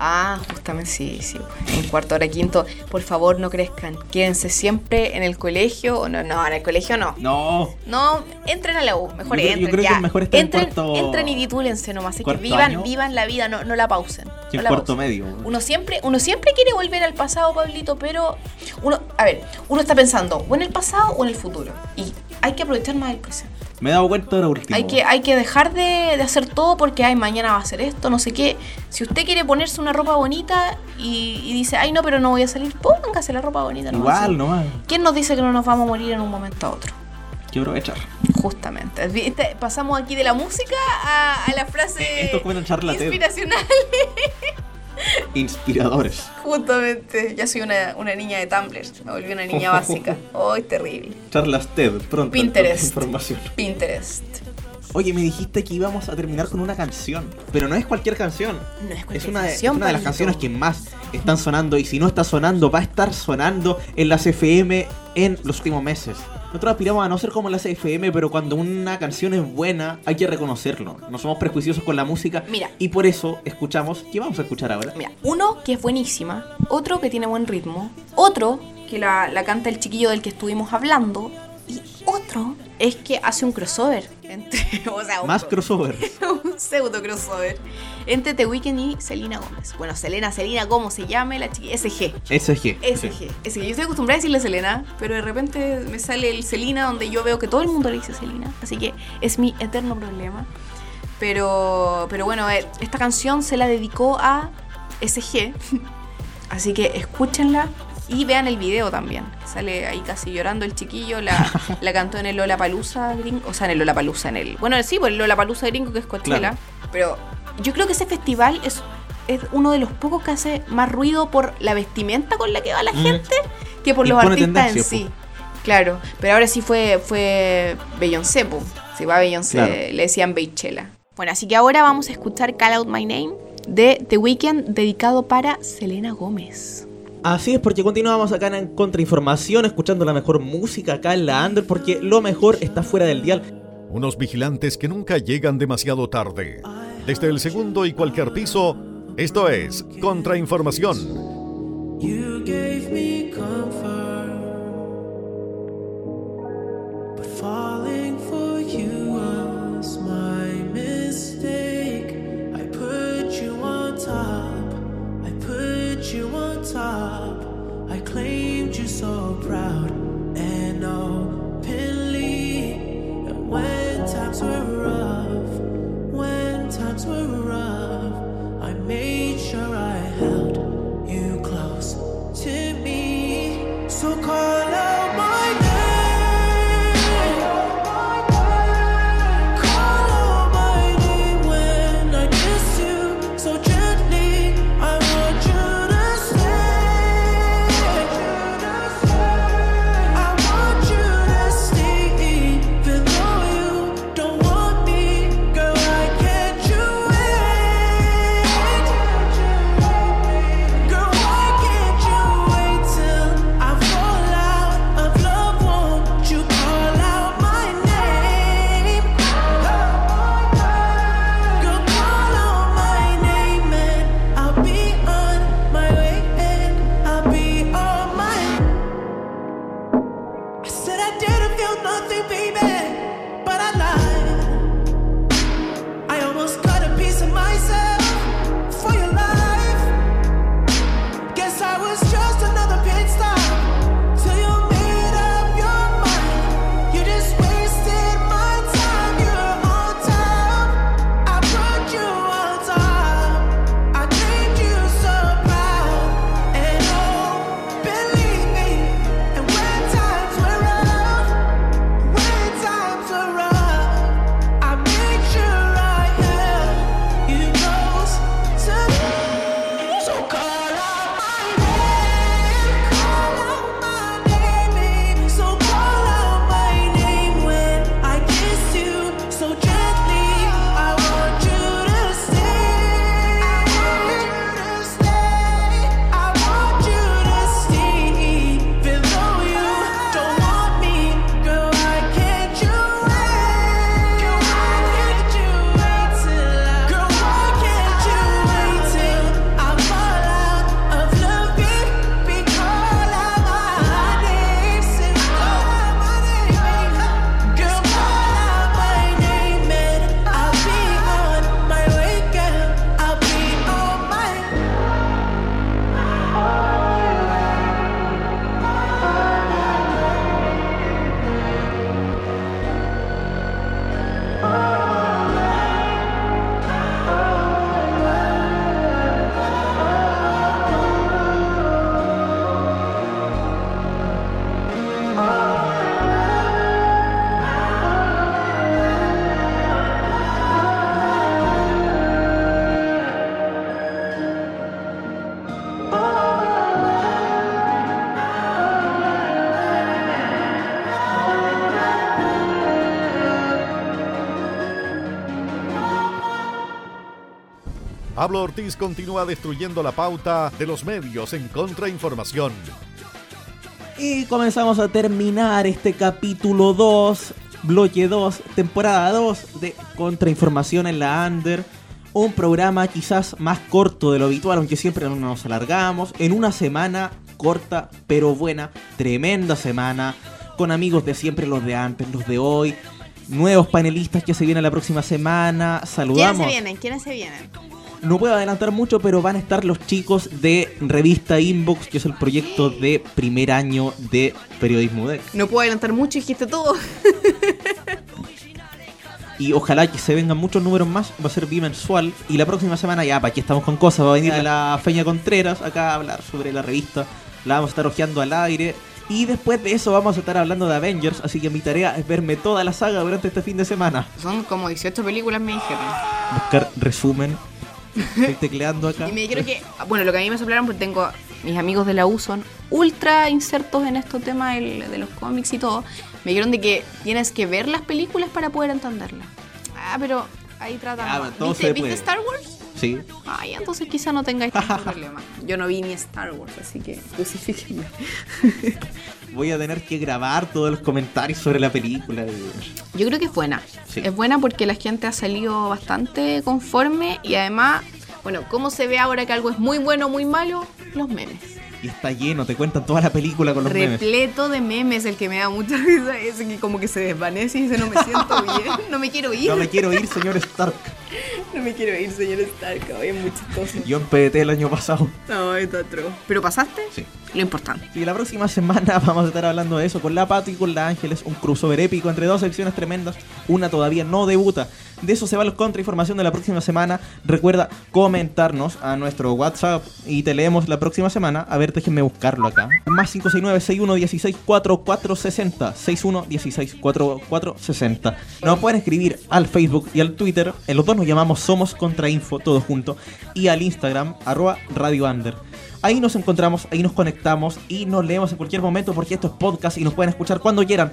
Speaker 5: Ah, justamente sí, sí. En cuarto hora quinto, por favor no crezcan. Quédense siempre en el colegio. o No, no, en el colegio no.
Speaker 2: No.
Speaker 5: No, entren a la U, mejor
Speaker 2: Yo creo- yo
Speaker 5: entren.
Speaker 2: creo que es mejor estar en
Speaker 5: entren,
Speaker 2: cuarto-
Speaker 5: entren y titúlense nomás. Así que vivan,
Speaker 2: año.
Speaker 5: vivan la vida, no, no la pausen.
Speaker 2: Que
Speaker 5: no
Speaker 2: en
Speaker 5: la
Speaker 2: cuarto
Speaker 5: pausen.
Speaker 2: medio.
Speaker 5: Uno siempre, uno siempre quiere volver al pasado, Pablito, pero uno, a ver, uno está pensando o en el pasado o en el futuro. Y hay que aprovechar más el presente.
Speaker 2: Me he dado cuenta de lo último.
Speaker 5: Hay que, hay que dejar de, de hacer todo porque ay, mañana va a hacer esto, no sé qué. Si usted quiere ponerse una ropa bonita y, y dice, ay no, pero no voy a salir, póngase la ropa bonita. nomás,
Speaker 2: Igual, nomás.
Speaker 5: ¿Quién nos dice que no nos vamos a morir en un momento a otro?
Speaker 2: Que aprovechar.
Speaker 5: Justamente. ¿Viste? Pasamos aquí de la música a, a la frase
Speaker 2: Esto es como
Speaker 5: inspiracional.
Speaker 2: Inspiradores.
Speaker 5: Justamente. Ya soy una, una niña de Tumblr. Me volví una niña básica. ¡Ay, terrible!
Speaker 2: Charlas TED, pronto.
Speaker 5: Pinterest.
Speaker 2: Información.
Speaker 5: Pinterest.
Speaker 2: Oye, me dijiste que íbamos a terminar con una canción. Pero no es cualquier canción.
Speaker 5: No es
Speaker 2: Es
Speaker 5: cualquier
Speaker 2: una, es
Speaker 5: canción,
Speaker 2: una de las canciones que más están sonando. Y si no está sonando, va a estar sonando en las FM en los últimos meses. Nosotros aspiramos a no ser como las FM, pero cuando una canción es buena, hay que reconocerlo. No somos prejuiciosos con la música.
Speaker 5: Mira.
Speaker 2: Y por eso escuchamos. ¿Qué vamos a escuchar ahora?
Speaker 5: Mira, uno que es buenísima, otro que tiene buen ritmo, otro que la, la canta el chiquillo del que estuvimos hablando, y otro es que hace un crossover entre, o sea, un,
Speaker 2: Más crossover.
Speaker 5: un pseudo crossover entre The Weeknd y Selena Gómez. Bueno, Selena, Selena, ¿cómo se llame la chiquilla? SG.
Speaker 2: SG.
Speaker 5: SG. SG. Yo estoy acostumbrada a decirle Selena, pero de repente me sale el Selena donde yo veo que todo el mundo le dice Selena. Así que es mi eterno problema. Pero, pero bueno, eh, esta canción se la dedicó a SG. Así que escúchenla y vean el video también. Sale ahí casi llorando el chiquillo. La, la cantó en el Lollapalooza gringo. O sea, en el Lollapalooza, en el... Bueno, sí, pues el Lollapalooza gringo que es Coachella.
Speaker 2: Claro.
Speaker 5: Pero yo creo que ese festival es, es uno de los pocos que hace más ruido por la vestimenta con la que va la
Speaker 2: Mm.
Speaker 5: gente que por
Speaker 2: Y
Speaker 5: los artistas en sí. Claro, pero ahora sí fue, fue Beyoncé, po. Si va Beyoncé,
Speaker 2: Claro.
Speaker 5: le decían Beychella. Bueno, así que ahora vamos a escuchar Call Out My Name de The Weeknd dedicado para Selena Gómez.
Speaker 2: Así es, porque continuamos acá en Contrainformación, escuchando la mejor música acá en la Under, porque lo mejor está fuera del dial.
Speaker 7: Unos vigilantes que nunca llegan demasiado tarde. Desde el segundo y cualquier piso, esto es Contrainformación.
Speaker 8: Pablo Ortiz continúa destruyendo la pauta de los medios en contrainformación.
Speaker 2: Y comenzamos a terminar este capítulo 2, bloque 2, temporada 2 de Contrainformación en la Under. Un programa quizás más corto de lo habitual, aunque siempre nos alargamos. En una semana corta pero buena, tremenda semana, con amigos de siempre, los de antes, los de hoy. Nuevos panelistas que se vienen la próxima semana.
Speaker 5: ¿Quiénes
Speaker 2: Saludamos.
Speaker 5: se vienen? ¿Quiénes se vienen?
Speaker 2: No puedo adelantar mucho, pero van a estar los chicos de Revista Inbox, que es el proyecto de primer año de periodismo de
Speaker 5: No puedo adelantar mucho, dijiste todo.
Speaker 2: Y ojalá que se vengan muchos números más, va a ser bimensual. Y la próxima semana ya, para aquí estamos con cosas, va a venir la Feña Contreras acá a hablar sobre la revista. La vamos a estar hojeando al aire. Y después de eso vamos a estar hablando de Avengers, así que mi tarea es verme toda la saga durante este fin de semana.
Speaker 5: Son como 18 películas, me dijeron.
Speaker 2: Buscar resumen. Estoy tecleando acá.
Speaker 5: Y me dijeron que, bueno, lo que a mí me soplaron, porque tengo mis amigos de la U son ultra insertos en estos temas de los cómics y todo. Me dijeron de que tienes que ver las películas para poder entenderlas. Ah, pero ahí tratan.
Speaker 2: Ah,
Speaker 5: ¿Viste, ¿viste. Star Wars?
Speaker 2: Sí.
Speaker 5: Ay, entonces quizá no tengáis tanto problema. Yo no vi ni Star Wars, así que crucifíquenme.
Speaker 2: Voy a tener que grabar todos los comentarios sobre la película.
Speaker 5: Yo creo que es buena.
Speaker 2: Sí.
Speaker 5: Es buena porque la gente ha salido bastante conforme y además, bueno, ¿cómo se ve ahora que algo es muy bueno o muy malo? Los memes.
Speaker 2: Y está lleno, te cuentan toda la película con los memes.
Speaker 5: Repleto de memes, el que me da mucha risa es que como que se desvanece y dice no me siento bien, no me quiero ir,
Speaker 2: No me quiero ir, señor Stark.
Speaker 5: no me quiero ir, señor Stark, hoy es muy chistoso.
Speaker 2: Yo en PDT el año pasado.
Speaker 5: No, está atroz. ¿Pero pasaste?
Speaker 2: Sí.
Speaker 5: Lo importante.
Speaker 2: Y la próxima semana vamos a estar hablando de eso con la Pato y con la Ángeles, un crossover épico entre dos secciones tremendas, una todavía no debuta. De eso se va la contrainformación de la próxima semana. Recuerda comentarnos a nuestro WhatsApp y te leemos la próxima semana. A ver, déjenme buscarlo acá. Más 569 6116 4460 6116 4460 Nos pueden escribir al Facebook y al Twitter. En los dos nos llamamos Somos Contrainfo, todo junto. Y al Instagram, arroba Radio Under. Ahí nos encontramos, ahí nos conectamos y nos leemos en cualquier momento porque esto es podcast y nos pueden escuchar cuando quieran.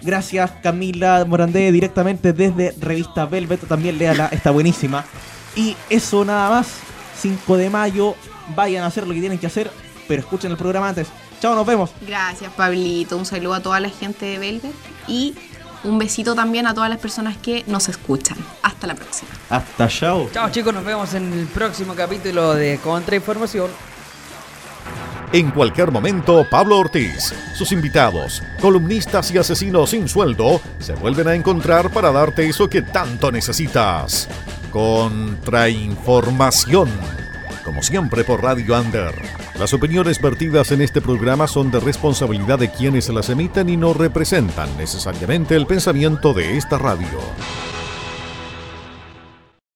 Speaker 2: Gracias Camila Morandé directamente desde Revista Velvet, también léala, está buenísima. Y eso nada más, 5 de mayo, vayan a hacer lo que tienen que hacer, pero escuchen el programa antes. Chao, nos vemos.
Speaker 5: Gracias, Pablito. Un saludo a toda la gente de Velvet y un besito también a todas las personas que nos escuchan. Hasta la próxima.
Speaker 2: Hasta chao.
Speaker 3: Chao chicos, nos vemos en el próximo capítulo de Contrainformación.
Speaker 8: En cualquier momento, Pablo Ortiz, sus invitados, columnistas y asesinos sin sueldo se vuelven a encontrar para darte eso que tanto necesitas. Contrainformación. Como siempre por Radio Under. Las opiniones vertidas en este programa son de responsabilidad de quienes las emiten y no representan necesariamente el pensamiento de esta radio.